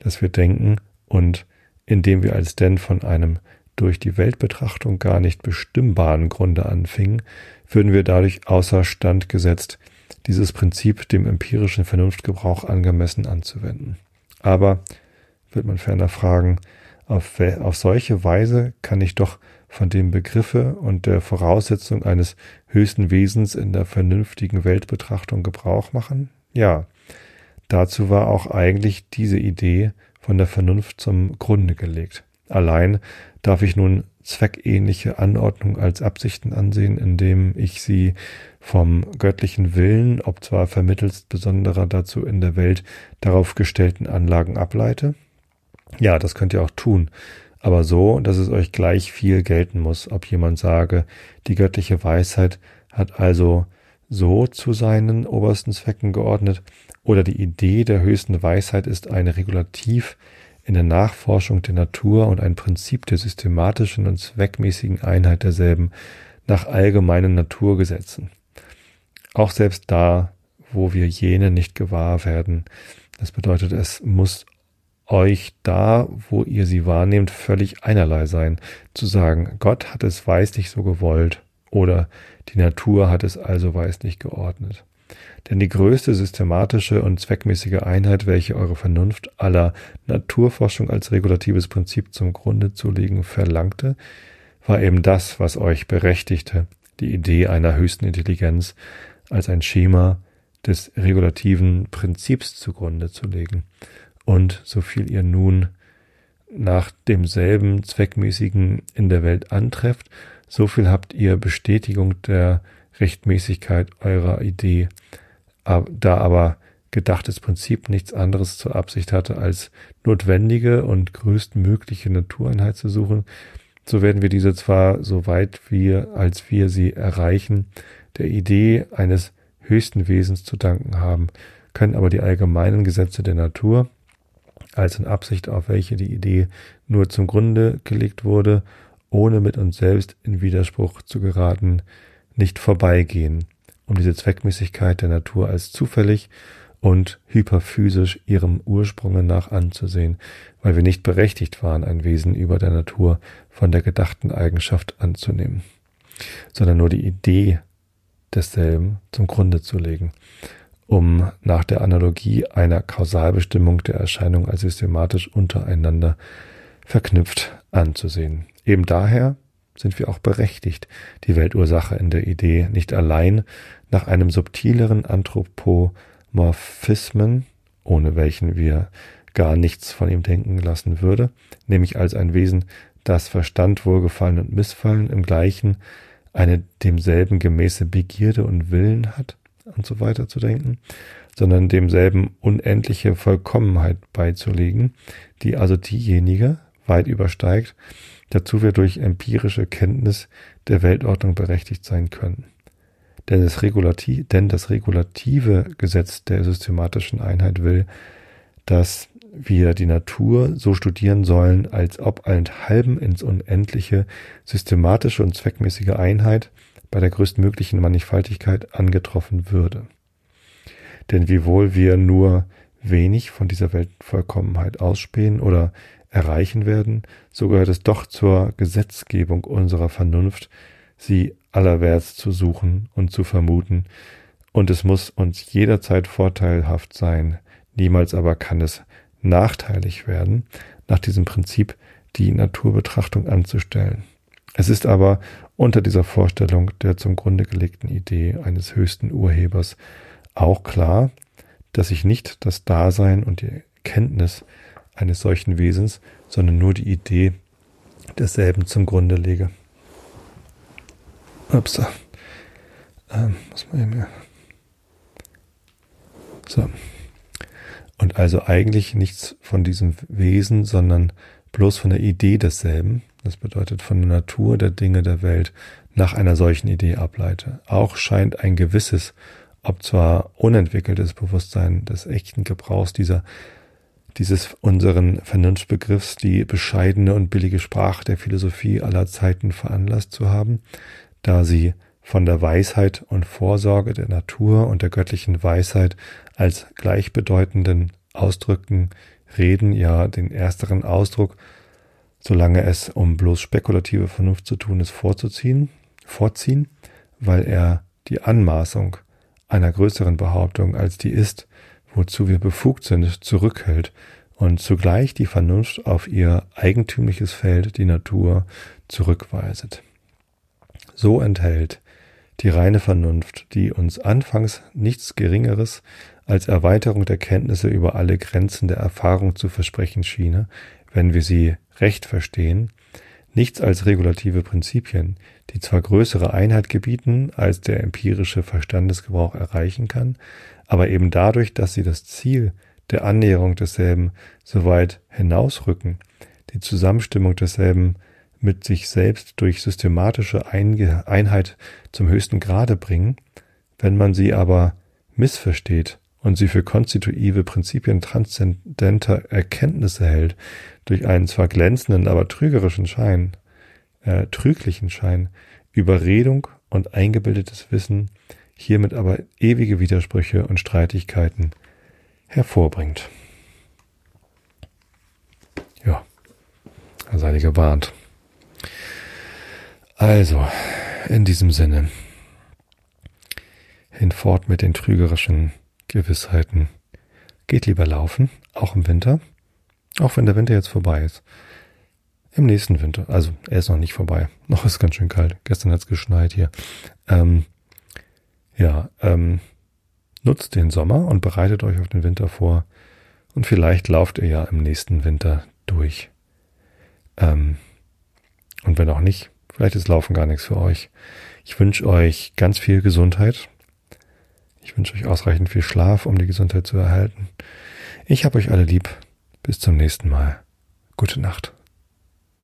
dass wir denken und indem wir als denn von einem durch die Weltbetrachtung gar nicht bestimmbaren Grunde anfingen, würden wir dadurch außer Stand gesetzt, dieses Prinzip dem empirischen Vernunftgebrauch angemessen anzuwenden. Aber, wird man ferner fragen, auf, auf solche Weise kann ich doch von dem Begriffe und der Voraussetzung eines höchsten Wesens in der vernünftigen Weltbetrachtung Gebrauch machen? Ja, dazu war auch eigentlich diese Idee von der Vernunft zum Grunde gelegt. Allein darf ich nun zweckähnliche Anordnung als Absichten ansehen, indem ich sie vom göttlichen Willen, ob zwar vermittelst besonderer dazu in der Welt darauf gestellten Anlagen ableite? Ja, das könnt ihr auch tun, aber so, dass es euch gleich viel gelten muss, ob jemand sage, die göttliche Weisheit hat also so zu seinen obersten Zwecken geordnet, oder die Idee der höchsten Weisheit ist ein Regulativ in der Nachforschung der Natur und ein Prinzip der systematischen und zweckmäßigen Einheit derselben nach allgemeinen Naturgesetzen. Auch selbst da, wo wir jene nicht gewahr werden, das bedeutet, es muss euch da, wo ihr sie wahrnehmt, völlig einerlei sein, zu sagen, Gott hat es weislich so gewollt oder die Natur hat es also weislich geordnet. Denn die größte systematische und zweckmäßige Einheit, welche eure Vernunft aller Naturforschung als regulatives Prinzip zum Grunde zu legen verlangte, war eben das, was euch berechtigte, die Idee einer höchsten Intelligenz als ein Schema des regulativen Prinzips zugrunde zu legen. Und so viel ihr nun nach demselben zweckmäßigen in der Welt antrefft, so viel habt ihr Bestätigung der Rechtmäßigkeit eurer Idee, da aber gedachtes Prinzip nichts anderes zur Absicht hatte, als notwendige und größtmögliche Natureinheit zu suchen, so werden wir diese zwar so weit wir, als wir sie erreichen, der Idee eines höchsten Wesens zu danken haben, können aber die allgemeinen Gesetze der Natur, als in Absicht auf welche die Idee nur zum Grunde gelegt wurde, ohne mit uns selbst in Widerspruch zu geraten, nicht vorbeigehen, um diese Zweckmäßigkeit der Natur als zufällig und hyperphysisch ihrem Ursprunge nach anzusehen, weil wir nicht berechtigt waren, ein Wesen über der Natur von der gedachten Eigenschaft anzunehmen, sondern nur die Idee desselben zum Grunde zu legen, um nach der Analogie einer Kausalbestimmung der Erscheinung als systematisch untereinander verknüpft anzusehen. Eben daher sind wir auch berechtigt, die Weltursache in der Idee nicht allein nach einem subtileren Anthropomorphismen, ohne welchen wir gar nichts von ihm denken lassen würde, nämlich als ein Wesen, das Verstand, Wohlgefallen und Missfallen im gleichen eine demselben gemäße Begierde und Willen hat und so weiter zu denken, sondern demselben unendliche Vollkommenheit beizulegen, die also diejenige weit übersteigt, dazu wir durch empirische Kenntnis der Weltordnung berechtigt sein können. Denn das, Regulativ, denn das regulative Gesetz der systematischen Einheit will, dass wir die Natur so studieren sollen, als ob allenthalben ins Unendliche systematische und zweckmäßige Einheit bei der größtmöglichen Mannigfaltigkeit angetroffen würde. Denn wiewohl wir nur wenig von dieser Weltvollkommenheit ausspähen oder erreichen werden, so gehört es doch zur Gesetzgebung unserer Vernunft, sie allerwärts zu suchen und zu vermuten, und es muss uns jederzeit vorteilhaft sein, niemals aber kann es nachteilig werden, nach diesem Prinzip die Naturbetrachtung anzustellen. Es ist aber unter dieser Vorstellung der zum Grunde gelegten Idee eines höchsten Urhebers auch klar, dass ich nicht das Dasein und die Kenntnis eines solchen Wesens, sondern nur die Idee desselben zum Grunde lege. Ups. Ähm, muss man eben, ja. So. Und also eigentlich nichts von diesem Wesen, sondern bloß von der Idee desselben, das bedeutet von der Natur der Dinge der Welt, nach einer solchen Idee ableite. Auch scheint ein gewisses, ob zwar unentwickeltes Bewusstsein des echten Gebrauchs dieser dieses unseren Vernunftbegriffs die bescheidene und billige Sprache der Philosophie aller Zeiten veranlasst zu haben, da sie von der Weisheit und Vorsorge der Natur und der göttlichen Weisheit als gleichbedeutenden Ausdrücken reden, ja den ersteren Ausdruck, solange es um bloß spekulative Vernunft zu tun ist, vorzuziehen, vorziehen, weil er die Anmaßung einer größeren Behauptung als die ist, wozu wir befugt sind, zurückhält und zugleich die Vernunft auf ihr eigentümliches Feld, die Natur, zurückweiset. So enthält die reine Vernunft, die uns anfangs nichts Geringeres als Erweiterung der Kenntnisse über alle Grenzen der Erfahrung zu versprechen schiene, wenn wir sie recht verstehen, nichts als regulative Prinzipien, die zwar größere Einheit gebieten, als der empirische Verstandesgebrauch erreichen kann, aber eben dadurch, dass sie das Ziel der Annäherung desselben so weit hinausrücken, die Zusammenstimmung desselben mit sich selbst durch systematische Einheit zum höchsten Grade bringen, wenn man sie aber missversteht und sie für konstitutive Prinzipien transzendenter Erkenntnisse hält, durch einen zwar glänzenden, aber trügerischen Schein, äh, trüglichen Schein, Überredung und eingebildetes Wissen, hiermit aber ewige Widersprüche und Streitigkeiten hervorbringt. Ja, da seid ihr gewarnt. Also, in diesem Sinne, hinfort mit den trügerischen Gewissheiten. Geht lieber laufen, auch im Winter, auch wenn der Winter jetzt vorbei ist. Im nächsten Winter, also er ist noch nicht vorbei, noch ist ganz schön kalt. Gestern hat es geschneit hier. Ähm, ja, ähm, nutzt den Sommer und bereitet euch auf den Winter vor. Und vielleicht lauft ihr ja im nächsten Winter durch. Ähm, und wenn auch nicht, vielleicht ist Laufen gar nichts für euch. Ich wünsche euch ganz viel Gesundheit. Ich wünsche euch ausreichend viel Schlaf, um die Gesundheit zu erhalten. Ich habe euch alle lieb. Bis zum nächsten Mal. Gute Nacht.